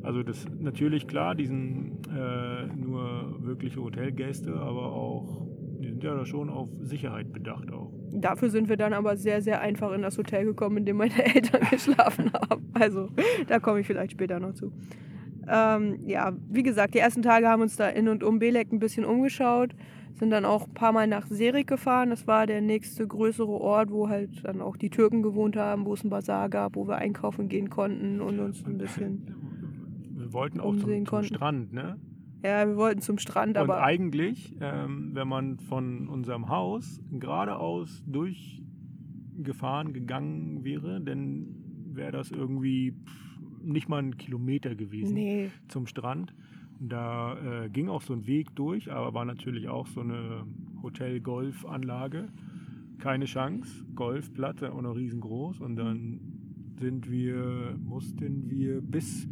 Also das natürlich klar, die sind äh, nur wirkliche Hotelgäste, aber auch, die sind ja da schon auf Sicherheit bedacht auch. Dafür sind wir dann aber sehr, sehr einfach in das Hotel gekommen, in dem meine Eltern geschlafen haben. Also da komme ich vielleicht später noch zu. Ähm, ja, wie gesagt, die ersten Tage haben uns da in und um Belek ein bisschen umgeschaut, sind dann auch ein paar Mal nach Serik gefahren. Das war der nächste größere Ort, wo halt dann auch die Türken gewohnt haben, wo es einen Bazar gab, wo wir einkaufen gehen konnten und uns ein bisschen. Wir wollten auch zum, zum. Strand, ne? Ja, wir wollten zum Strand, Und aber eigentlich, ähm, wenn man von unserem Haus geradeaus durchgefahren gegangen wäre, dann wäre das irgendwie nicht mal ein Kilometer gewesen nee, zum Strand. Da äh, ging auch so ein Weg durch, aber war natürlich auch so eine Hotel-Golf-Anlage. Keine Chance. Golfplatte auch noch riesengroß. Und dann sind wir, mussten wir bis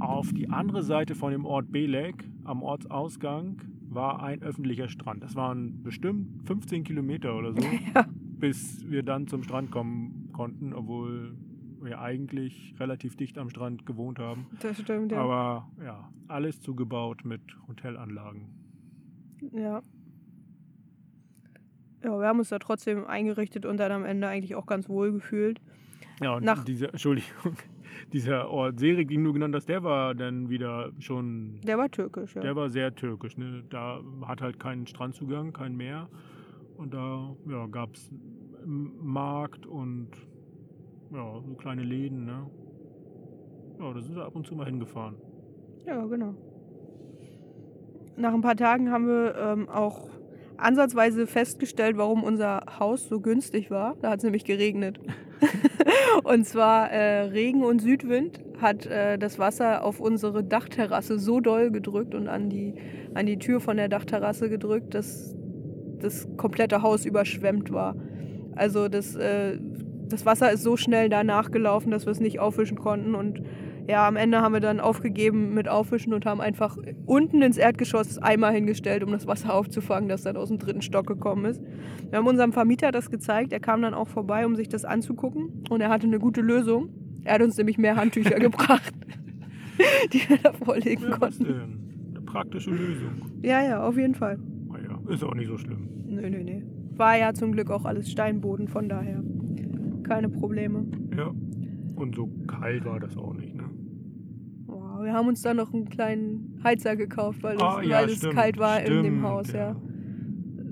auf die andere Seite von dem Ort Belek, am Ortsausgang, war ein öffentlicher Strand. Das waren bestimmt 15 Kilometer oder so, Ja. bis wir dann zum Strand kommen konnten, obwohl wir eigentlich relativ dicht am Strand gewohnt haben. das stimmt, ja. Aber ja, alles zugebaut mit Hotelanlagen. Ja. Ja, wir haben uns da trotzdem eingerichtet und dann am Ende eigentlich auch ganz wohl gefühlt. Ja, und Nach- dieser, Entschuldigung, dieser Ort Serik, den du genannt hast, der war dann wieder schon, Der war türkisch, ja. der war sehr türkisch. Ne? Da hat halt keinen Strandzugang, kein Meer. Und da ja, gab es Markt und ja, so kleine Läden. Ne? Ja, da sind wir ab und zu mal hingefahren. Ja, genau. Nach ein paar Tagen haben wir ähm, auch ansatzweise festgestellt, warum unser Haus so günstig war. Da hat es nämlich geregnet. und zwar äh, Regen und Südwind hat äh, das Wasser auf unsere Dachterrasse so doll gedrückt und an die, an die Tür von der Dachterrasse gedrückt, dass das komplette Haus überschwemmt war. Also das, äh, das Wasser ist so schnell da nachgelaufen, dass wir es nicht aufwischen konnten und ja, am Ende haben wir dann aufgegeben mit Aufwischen und haben einfach unten ins Erdgeschoss Eimer hingestellt, um das Wasser aufzufangen, das dann aus dem dritten Stock gekommen ist. Wir haben unserem Vermieter das gezeigt. Er kam dann auch vorbei, um sich das anzugucken. Und er hatte eine gute Lösung. Er hat uns nämlich mehr Handtücher gebracht, die wir da vorlegen Ja, was konnten. denn? Eine praktische Lösung. Ja, ja, auf jeden Fall. Naja, ist auch nicht so schlimm. Nö, nö, nö. War ja zum Glück auch alles Steinboden, von daher keine Probleme. Ja. Und so kalt war das auch nicht, ne? Wir haben uns dann noch einen kleinen Heizer gekauft, weil es, Ah, ja, weil es stimmt, kalt war in dem stimmt, Haus, ja.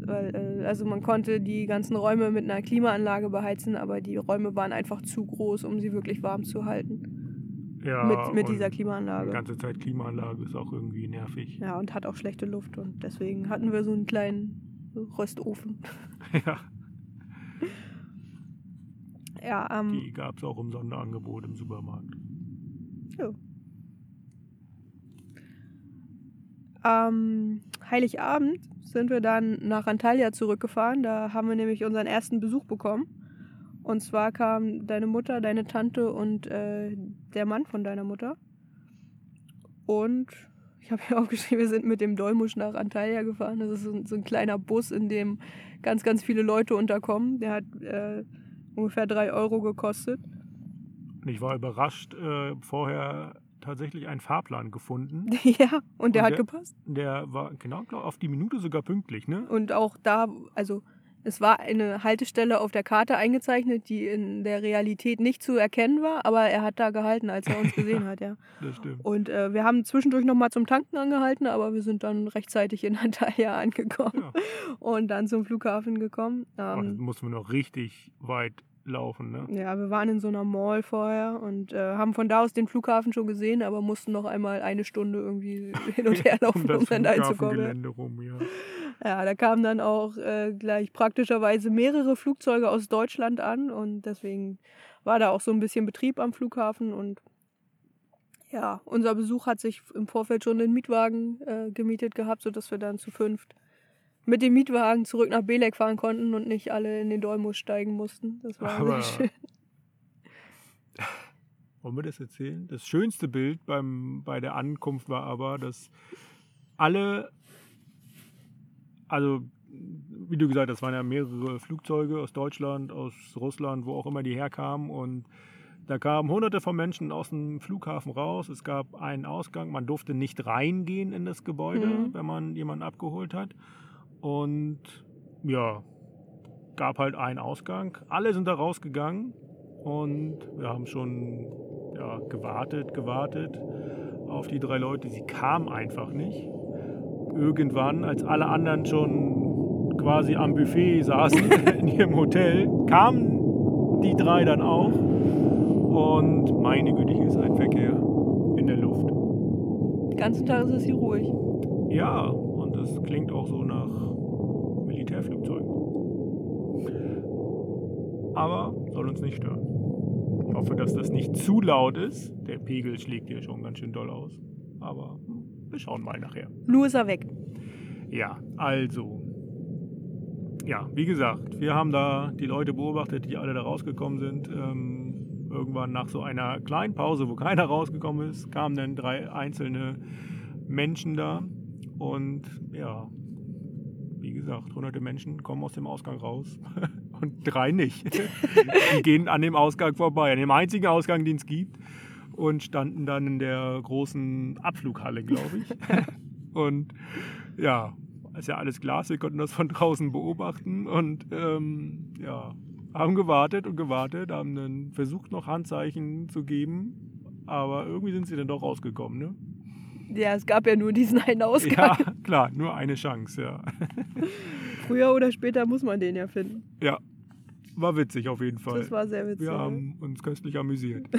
Weil, äh, also man konnte die ganzen Räume mit einer Klimaanlage beheizen, aber die Räume waren einfach zu groß, um sie wirklich warm zu halten. Ja, mit mit dieser Die Klimaanlage. ganze Zeit Klimaanlage ist auch irgendwie nervig. Ja, und hat auch schlechte Luft und deswegen hatten wir so einen kleinen Röstofen. Ja, Ja, ähm, die gab es auch im Sonderangebot im Supermarkt. Am Heiligabend sind wir dann nach Antalya zurückgefahren. Da haben wir nämlich unseren ersten Besuch bekommen. Und zwar kam deine Mutter, deine Tante und äh, der Mann von deiner Mutter. Und ich habe hier aufgeschrieben, wir sind mit dem Dolmusch nach Antalya gefahren. Das ist so ein, so ein kleiner Bus, in dem ganz, ganz viele Leute unterkommen. Der hat äh, ungefähr drei Euro gekostet. Ich war überrascht, äh, vorher tatsächlich einen Fahrplan gefunden. ja, und der Und hat der- gepasst. Der war genau glaub, auf die Minute sogar pünktlich, ne? Und auch da, also es war eine Haltestelle auf der Karte eingezeichnet, die in der Realität nicht zu erkennen war, aber er hat da gehalten, als er uns gesehen hat, ja. Das stimmt. Und äh, wir haben zwischendurch nochmal zum Tanken angehalten, aber wir sind dann rechtzeitig in Antalya angekommen Ja. und dann zum Flughafen gekommen. Oh, Ähm, mussten wir noch richtig weit laufen, ne? ja, wir waren in so einer Mall vorher und äh, haben von da aus den Flughafen schon gesehen, aber mussten noch einmal eine Stunde irgendwie hin und her laufen, um, dann. Flughafengelände rum, ja. Ja, da kamen dann auch äh, gleich praktischerweise mehrere Flugzeuge aus Deutschland an und deswegen war da auch so ein bisschen Betrieb am Flughafen und ja, unser Besuch hat sich im Vorfeld schon einen Mietwagen äh, gemietet gehabt, sodass wir dann zu fünft mit dem Mietwagen zurück nach Belek fahren konnten und nicht alle in den Dolmus steigen mussten. Das war Aber- sehr schön. Wollen wir das erzählen? Das schönste Bild beim, bei der Ankunft war aber, dass alle, also wie du gesagt hast, waren ja mehrere Flugzeuge aus Deutschland, aus Russland, wo auch immer die herkamen. Und da kamen hunderte von Menschen aus dem Flughafen raus. Es gab einen Ausgang. Man durfte nicht reingehen in das Gebäude, Mhm. wenn man jemanden abgeholt hat. Und ja, gab halt einen Ausgang. Alle sind da rausgegangen. Und wir haben schon ja, gewartet, gewartet auf die drei Leute. Sie kamen einfach nicht. Irgendwann, als alle anderen schon quasi am Buffet saßen in ihrem Hotel, kamen die drei dann auch. Und meine Güte, hier ist ein Verkehr in der Luft. Den ganzen Tag ist es hier ruhig. Ja, und es klingt auch so nach Militärflugzeugen. Aber soll uns nicht stören. Ich hoffe, dass das nicht zu laut ist. Der Pegel schlägt hier schon ganz schön doll aus. Aber wir schauen mal nachher. Nur ist er weg. Ja, also. Ja, wie gesagt, wir haben da die Leute beobachtet, die alle da rausgekommen sind. Ähm, irgendwann nach so einer kleinen Pause, wo keiner rausgekommen ist, kamen dann drei einzelne Menschen da. Und ja, wie gesagt, hunderte Menschen kommen aus dem Ausgang raus und drei nicht. die gehen an dem Ausgang vorbei, an dem einzigen Ausgang, den es gibt. Und standen dann in der großen Abflughalle, glaube ich. Und ja, ist ja alles Glas, wir konnten das von draußen beobachten und ähm, ja, haben gewartet und gewartet, haben dann versucht noch Handzeichen zu geben, aber irgendwie sind sie dann doch rausgekommen, ne? Ja, es gab ja nur diesen einen Ausgang. Ja, klar, nur eine Chance, ja. Früher oder später muss man den ja finden. Ja, war witzig auf jeden Fall. Das war sehr witzig. wir haben uns köstlich amüsiert.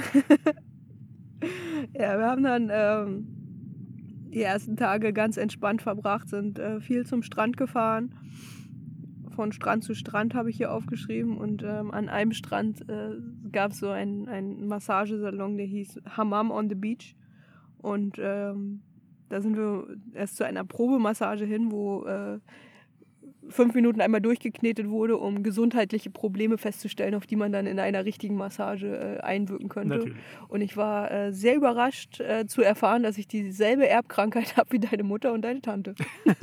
Ja, wir haben dann ähm, die ersten Tage ganz entspannt verbracht, sind äh, viel zum Strand gefahren. Von Strand zu Strand habe ich hier aufgeschrieben und ähm, an einem Strand äh, gab es so einen, einen Massagesalon, der hieß Hammam on the Beach. Und ähm, da sind wir erst zu einer Probemassage hin, wo äh, fünf Minuten einmal durchgeknetet wurde, um gesundheitliche Probleme festzustellen, auf die man dann in einer richtigen Massage äh, einwirken könnte. Natürlich. Und ich war äh, sehr überrascht äh, zu erfahren, dass ich dieselbe Erbkrankheit habe wie deine Mutter und deine Tante.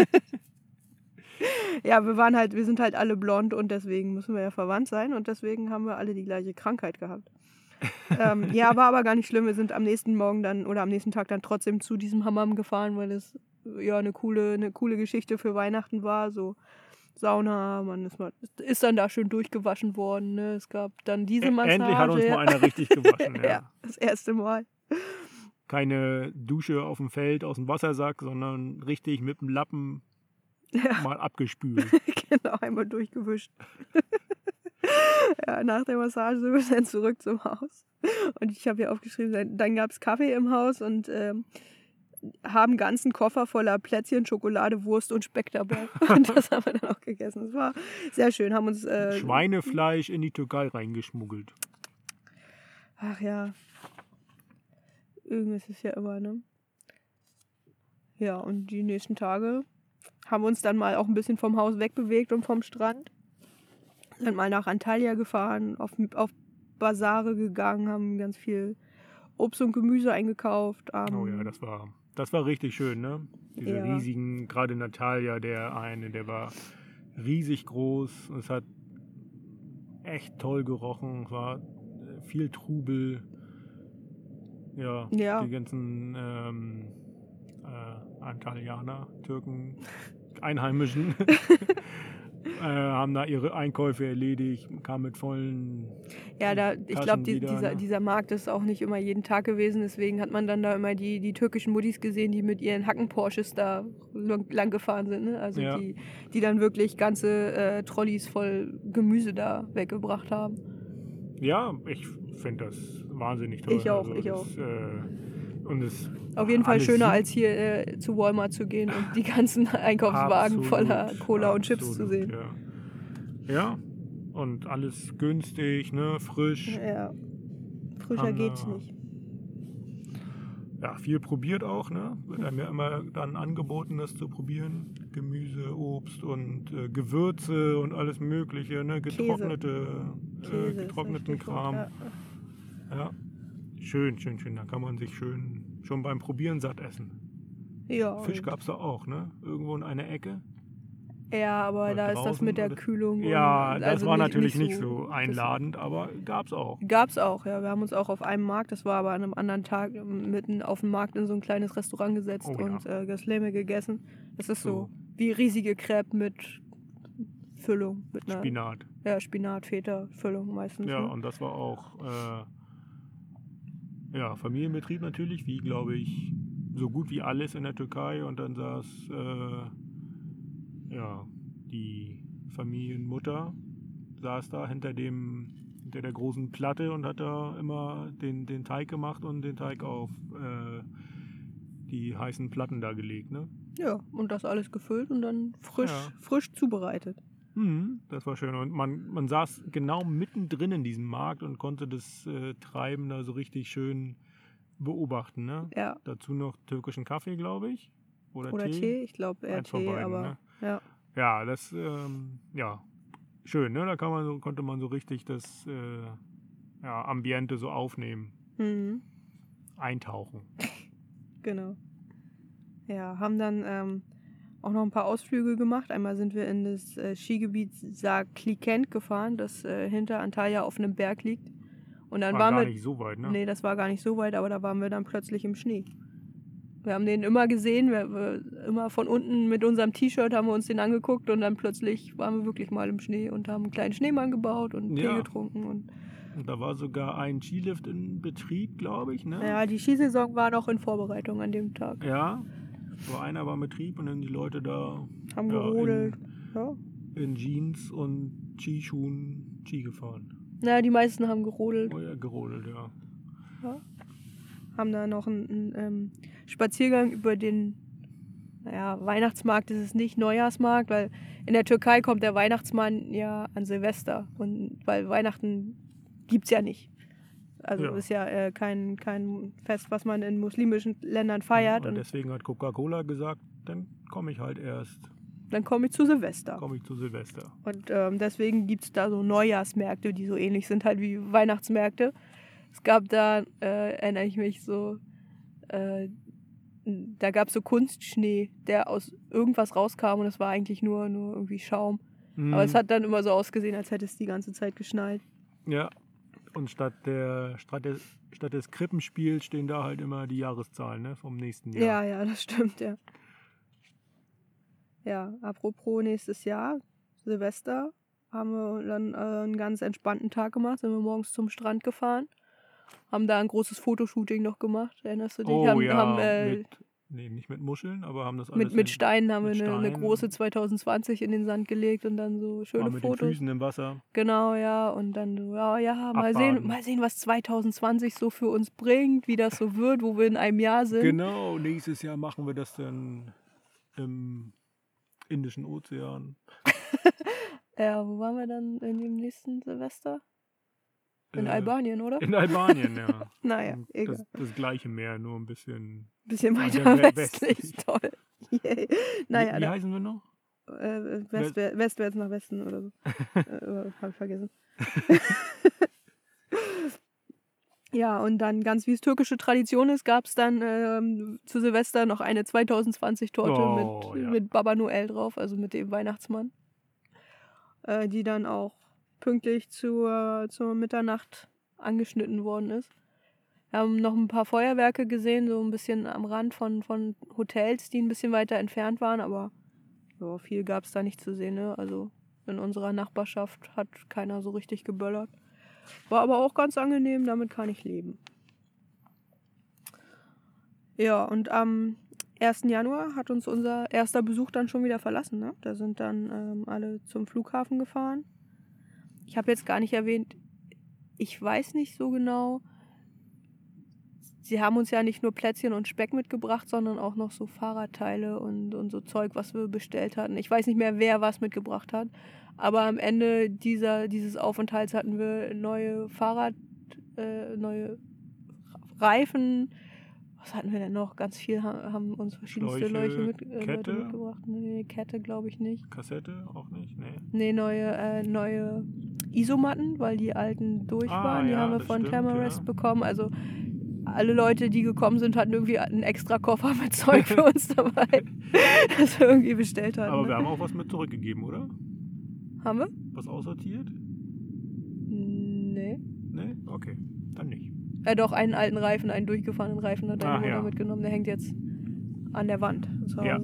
ja, wir waren halt, wir sind halt alle blond und deswegen müssen wir ja verwandt sein und deswegen haben wir alle die gleiche Krankheit gehabt. Ähm, ja, war aber gar nicht schlimm. Wir sind am nächsten Morgen dann oder am nächsten Tag dann trotzdem zu diesem Hammam gefahren, weil es ja eine coole, eine coole Geschichte für Weihnachten war. So Sauna, man ist, mal, ist dann da schön durchgewaschen worden. Ne? Es gab dann diese Massage. Endlich hat uns mal einer richtig gewaschen. ja. ja. das erste Mal. Keine Dusche auf dem Feld aus dem Wassersack, sondern richtig mit dem Lappen Ja. mal abgespült. genau, einmal durchgewischt. Ja, nach der Massage sind wir dann zurück zum Haus. Und ich habe hier aufgeschrieben, dann, gab es Kaffee im Haus und ähm, haben einen ganzen Koffer voller Plätzchen, Schokolade, Wurst und Speck dabei. Und das haben wir dann auch gegessen. Das war sehr schön. Haben uns. Äh, Schweinefleisch in die Türkei reingeschmuggelt. Ach ja. Irgendwas ist ja immer, ne? Ja, und die nächsten Tage haben wir uns dann mal auch ein bisschen vom Haus wegbewegt und vom Strand. Sind mal nach Antalya gefahren, auf, auf Basare gegangen, haben ganz viel Obst und Gemüse eingekauft. Ähm, Oh ja, das war, das war richtig schön, ne? Diese Ja. riesigen, gerade Natalia, der eine, der war riesig groß. Es hat echt toll gerochen. Es war äh, viel Trubel. Ja, Ja. die ganzen ähm, äh, Antalianer, Türken, Einheimischen äh, haben da ihre Einkäufe erledigt, kamen mit vollen Ja, da, ich glaube, die, dieser, ne? dieser Markt ist auch nicht immer jeden Tag gewesen. Deswegen hat man dann da immer die, die türkischen Muddis gesehen, die mit ihren Hacken-Porsches da lang, lang gefahren sind. Ne? Also Ja. die, die dann wirklich ganze äh, Trolleys voll Gemüse da weggebracht haben. Ja, ich finde das wahnsinnig toll. Ich auch, Also ich das, auch. Äh, und es Auf jeden Fall schöner als hier äh, zu Walmart zu gehen und die ganzen Einkaufswagen Absolut, voller Cola und Chips zu absolut, sehen. Ja. ja, und alles günstig, ne, frisch. Ja. Frischer Haben, geht's äh, nicht. Ja, viel probiert auch, ne? Wird einem ja immer dann angeboten, das zu probieren. Gemüse, Obst und äh, Gewürze und alles Mögliche, ne? Getrocknete, Käse äh, ist getrockneten richtig gut, Kram. ja. Ja. Schön, schön, schön. Da kann man sich schön schon beim Probieren satt essen. Ja, Fisch gab es da auch, ne? Irgendwo in einer Ecke. Ja, aber da ist das mit der Kühlung. Ja, das also war nicht- natürlich nicht das- so einladend, aber gab's auch. Gab's auch, ja. Wir haben uns auch auf einem Markt, das war aber an einem anderen Tag, mitten auf dem Markt in so ein kleines Restaurant gesetzt Oh ja. und äh, Gasleme gegessen. Das ist so, So. wie riesige Crepe mit Füllung. Mit einer, Spinat. Ja, Spinat, Feta, Füllung meistens. Ja, ne? und das war auch äh, ja, Familienbetrieb natürlich, wie glaube ich so gut wie alles in der Türkei. Und dann saß äh, ja, die Familienmutter saß da hinter dem hinter der großen Platte und hat da immer den, den Teig gemacht und den Teig auf äh, die heißen Platten da gelegt. Ne? ja, und das alles gefüllt und dann frisch, Ja. frisch zubereitet. Mhm, das war schön. Und man, man saß genau mittendrin in diesem Markt und konnte das äh, Treiben da so richtig schön beobachten. Ne? Ja. Dazu noch türkischen Kaffee, glaube ich. Oder, Oder Tee. Tee, ich glaube eher Eins Tee, beiden, aber ne? ja. Ja, das, ähm, ja, schön. Ne? Da kann man so, konnte man so richtig das äh, ja, Ambiente so aufnehmen, Mhm. eintauchen. Genau. Ja, haben dann ähm, auch noch ein paar Ausflüge gemacht. Einmal sind wir in das äh, Skigebiet Saklikent gefahren, das äh, hinter Antalya auf einem Berg liegt. Und dann War waren gar wir. nicht so weit, ne? Nee, das war gar nicht so weit, aber da waren wir dann plötzlich im Schnee. Wir haben den immer gesehen, wir, wir, immer von unten mit unserem T-Shirt haben wir uns den angeguckt und dann plötzlich waren wir wirklich mal im Schnee und haben einen kleinen Schneemann gebaut und Ja. Tee getrunken. Und Und da war sogar ein Skilift in Betrieb, glaube ich. Ne? ja, die Skisaison war noch in Vorbereitung an dem Tag. Ja, so einer war in Betrieb und dann die Leute da Haben ja, gerodelt. Ja. in, in Jeans und Skischuhen Ski gefahren. Naja, die meisten haben gerodelt. Oh ja, gerodelt, ja. Haben da noch einen, einen ähm, Spaziergang über den, naja, Weihnachtsmarkt ist es nicht, Neujahrsmarkt, weil in der Türkei kommt der Weihnachtsmann ja an Silvester. Und weil Weihnachten gibt es ja nicht. Also Ja. ist ja äh, kein, kein Fest, was man in muslimischen Ländern feiert. und Und, deswegen hat Coca-Cola gesagt, dann komme ich halt erst, dann komme ich zu Silvester. komme ich zu Silvester. Und ähm, deswegen gibt es da so Neujahrsmärkte, die so ähnlich sind halt wie Weihnachtsmärkte. Es gab da, äh, erinnere ich mich so, äh, da gab es so Kunstschnee, der aus irgendwas rauskam und es war eigentlich nur, nur irgendwie Schaum. Aber es Mhm. hat dann immer so ausgesehen, als hätte es die ganze Zeit geschneit. Ja, und statt, der, statt, des, statt des Krippenspiels stehen da halt immer die Jahreszahlen ne, vom nächsten Ja. Jahr. ja, das stimmt, ja. Ja, apropos nächstes Jahr, Silvester, haben wir dann äh, einen ganz entspannten Tag gemacht, sind wir morgens zum Strand gefahren, haben da ein großes Fotoshooting noch gemacht, erinnerst du dich? Oh haben, ja, haben, äh, mit, nee, nicht mit Muscheln, aber haben das alles mit, mit in- Steinen haben mit wir eine, eine große 2020 in den Sand gelegt und dann so schöne mit Fotos. den Füßen im Wasser. Genau, ja. Und dann so, ja, ja, mal sehen, mal sehen, was 2020 so für uns bringt, wie das so wird, wo wir in einem Jahr sind. Genau, nächstes Jahr machen wir das dann im Indischen Ozean. Ja, wo waren wir dann in dem nächsten Silvester? In Äh, Albanien, oder? In Albanien, ja. naja, egal. das, das gleiche Meer, nur ein bisschen. Bisschen weiter weiter we- westlich, westlich. toll. Yay. Naja, wie, wie da, heißen wir noch? äh, West, westwärts nach Westen oder so. äh, hab ich vergessen. ja, und dann ganz wie es türkische Tradition ist, gab es dann ähm, zu Silvester noch eine 2020-Torte Oh, mit, ja. mit Baba Noel drauf, also mit dem Weihnachtsmann. Äh, die dann auch pünktlich zur, zur Mitternacht angeschnitten worden ist. Wir haben noch ein paar Feuerwerke gesehen, so ein bisschen am Rand von, von Hotels, die ein bisschen weiter entfernt waren, aber ja, viel gab es da nicht zu sehen. Ne? Also in unserer Nachbarschaft hat keiner so richtig geböllert. War aber auch ganz angenehm, damit kann ich leben. Ja, und am 1. Januar hat uns unser erster Besuch dann schon wieder verlassen. Ne? Da sind dann ähm, alle zum Flughafen gefahren. Ich habe jetzt gar nicht erwähnt, ich weiß nicht so genau. Sie haben uns ja nicht nur Plätzchen und Speck mitgebracht, sondern auch noch so Fahrradteile und, und so Zeug, was wir bestellt hatten. Ich weiß nicht mehr, wer was mitgebracht hat. Aber am Ende dieser, dieses Aufenthalts hatten wir neue Fahrrad, äh, neue Reifen. Was hatten wir denn noch? Ganz viel ha- haben uns verschiedenste Schläuche, Leute, mit, äh, Leute mitgebracht. Nee, Kette glaube ich nicht. Kassette auch nicht? Nee. Nee, neue, äh, neue Isomatten, weil die alten durch Ah, waren. Die ja, haben wir von stimmt, Tamarest ja. bekommen. Also alle Leute, die gekommen sind, hatten irgendwie einen extra Koffer mit Zeug für uns dabei, das wir irgendwie bestellt hatten. Aber wir haben auch was mit zurückgegeben, oder? haben wir? Was aussortiert? Nee. Nee? Okay, dann nicht. Ja, doch, einen alten Reifen, einen durchgefahrenen Reifen hat deine Mutter ja. mitgenommen. Der hängt jetzt an der Wand Ja.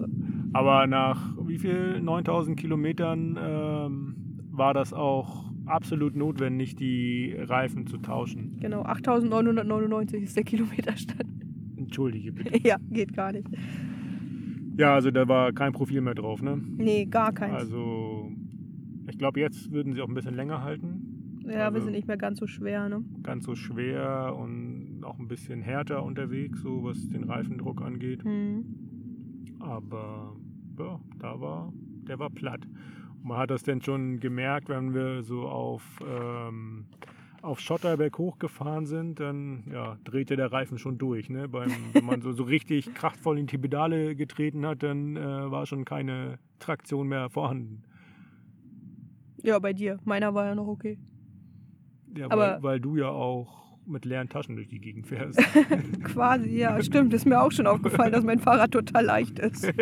Aber nach wie viel? 9000 Kilometern ähm, war das auch absolut notwendig, die Reifen zu tauschen. Genau, 8.999 ist der Kilometerstand. Entschuldige bitte. ja, geht gar nicht. Ja, also da war kein Profil mehr drauf, ne? Nee, gar keins. Also ich glaube, jetzt würden sie auch ein bisschen länger halten. Ja, wir also- sind nicht mehr ganz so schwer, ne? Ganz so schwer und auch ein bisschen härter unterwegs, so was den Reifendruck angeht. Hm. Aber ja, da war, der war platt. Und man hat das dann schon gemerkt, wenn wir so auf, ähm, auf Schotterberg hochgefahren sind, dann ja, drehte der Reifen schon durch. Ne? Beim, wenn man so, so richtig kraftvoll in die Pedale getreten hat, dann äh, war schon keine Traktion mehr vorhanden. Ja, bei dir. Meiner war ja noch okay. Ja, Aber- weil, weil du ja auch mit leeren Taschen durch die Gegend fährst. Quasi, ja, stimmt. Ist mir auch schon aufgefallen, dass mein Fahrrad total leicht ist.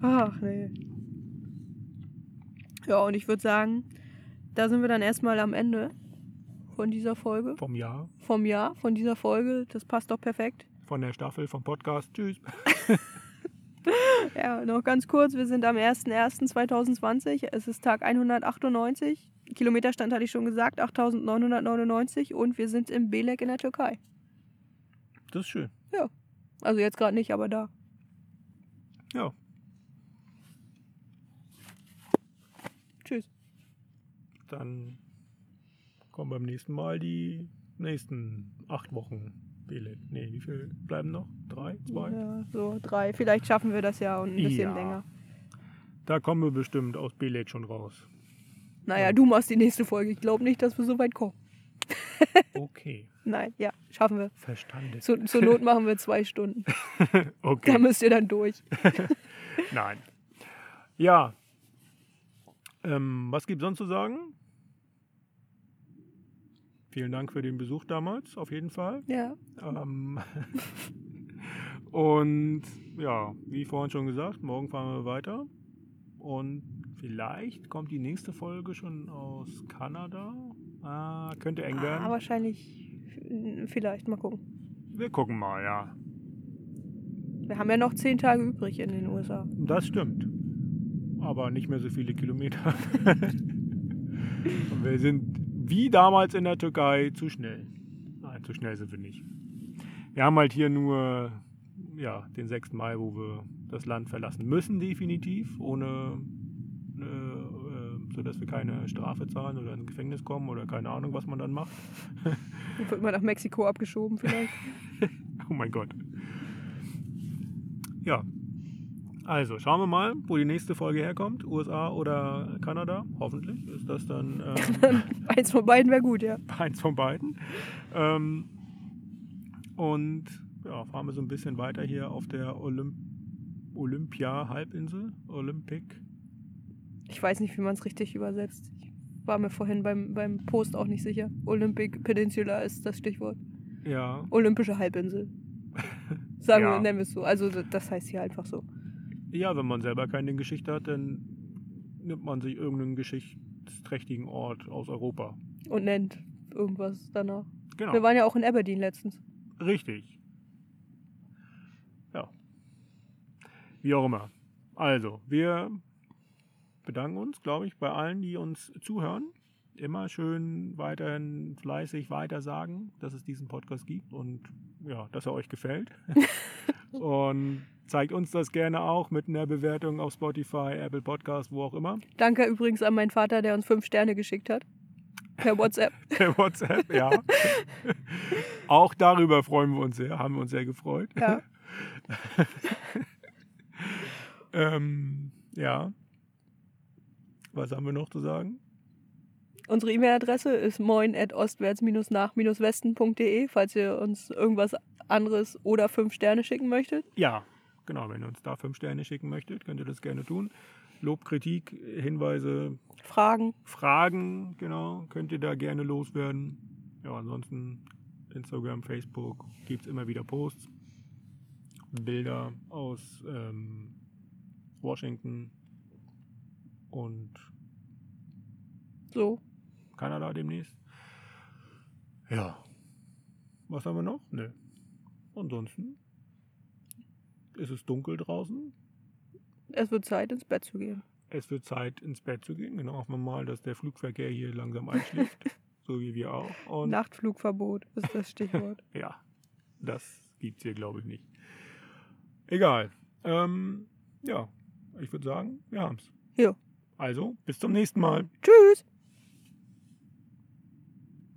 Ach, nee. Ja, und ich würde sagen, da sind wir dann erstmal am Ende von dieser Folge, Vom Jahr, vom Jahr, von dieser Folge. Das passt doch perfekt. von der Staffel, vom Podcast. Tschüss. Ja, noch ganz kurz, wir sind am 01.01.2020. Es ist Tag 198. Kilometerstand hatte ich schon gesagt, 8.999 und wir sind im Belek in der Türkei. Das ist schön. Also jetzt gerade nicht, aber da. Ja, Tschüss. dann kommen beim nächsten Mal die nächsten acht Wochen. Bele. Nee, wie viel bleiben noch? Drei? Zwei? Ja, so drei. Vielleicht schaffen wir das ja und ein bisschen Ja. länger. Da kommen wir bestimmt aus Belet schon raus. Naja, du machst die nächste Folge. Ich glaube nicht, dass wir so weit kommen. Okay, Nein, ja, schaffen wir. verstanden. Zu, zur Not machen wir zwei Stunden. Da Okay, müsst ihr dann durch. nein. Ja, ähm, was gibt sonst zu sagen? Vielen Dank für den Besuch damals, auf jeden Fall. Ja. Ähm, und ja, wie vorhin schon gesagt, morgen fahren wir weiter. Und vielleicht kommt die nächste Folge schon aus Kanada. Ah, könnte eng Ah, werden. wahrscheinlich. Vielleicht. Mal gucken. Wir gucken mal, ja. Wir haben ja noch zehn Tage übrig in den USA. Das stimmt. Aber nicht mehr so viele Kilometer. Und wir sind wie damals in der Türkei zu schnell. Nein, zu schnell sind wir nicht. Wir haben halt hier nur ja, den 6. Mai, wo wir das Land verlassen müssen, definitiv, ohne äh, sodass wir keine Strafe zahlen oder ins Gefängnis kommen oder keine Ahnung, was man dann macht. Dann wird man nach Mexiko abgeschoben vielleicht. Oh mein Gott. Ja. Also, schauen wir mal, wo die nächste Folge herkommt. USA oder Kanada. Hoffentlich ist das dann ähm, Eins von beiden wäre gut, ja. eins von beiden. Ähm, und ja, fahren wir so ein bisschen weiter hier auf der Olymp Olympia-Halbinsel. Olympic. Ich weiß nicht, wie man es richtig übersetzt. Ich war mir vorhin beim, beim Post auch nicht sicher. Olympic Peninsula ist das Stichwort. Ja, Olympische Halbinsel. Sagen Ja. wir, nennen wir es so. Also das heißt hier einfach so. ja, wenn man selber keine Geschichte hat, dann nimmt man sich irgendeinen geschichtsträchtigen Ort aus Europa. Und nennt irgendwas danach. Genau. Wir waren ja auch in Aberdeen letztens. Richtig. Ja. Wie auch immer. Also, wir bedanken uns, glaube ich, bei allen, die uns zuhören. Immer schön weiterhin fleißig weiter sagen, dass es diesen Podcast gibt und ja, dass er euch gefällt. und zeigt uns das gerne auch mit einer Bewertung auf Spotify, Apple Podcast, wo auch immer. Danke übrigens an meinen Vater, der uns fünf Sterne geschickt hat. Per WhatsApp. Per WhatsApp, ja. auch darüber freuen wir uns sehr, haben wir uns sehr gefreut. Ja. Ähm, ja. Was haben wir noch zu sagen? Unsere E-Mail-Adresse ist moin.ostwärts-nach-westen.de, falls ihr uns irgendwas anderes oder fünf Sterne schicken möchtet. Ja, genau. Wenn ihr uns da fünf Sterne schicken möchtet, könnt ihr das gerne tun. Lob, Kritik, Hinweise, Fragen. Fragen, genau, könnt ihr da gerne loswerden. Ja, ansonsten Instagram, Facebook gibt es immer wieder Posts. Bilder aus ähm, Washington und So. Kanada demnächst. Ja. Was haben wir noch? Nö. Ansonsten ist es dunkel draußen. Es wird Zeit, ins Bett zu gehen. Es wird Zeit, ins Bett zu gehen. Genau, hoffen wir mal, dass der Flugverkehr hier langsam einschläft. so wie wir auch. Und Nachtflugverbot ist das Stichwort. ja, das gibt's hier, glaube ich, nicht. Egal. Ähm, ja, ich würde sagen, wir haben's. Ja. Also, bis zum nächsten Mal. Tschüss.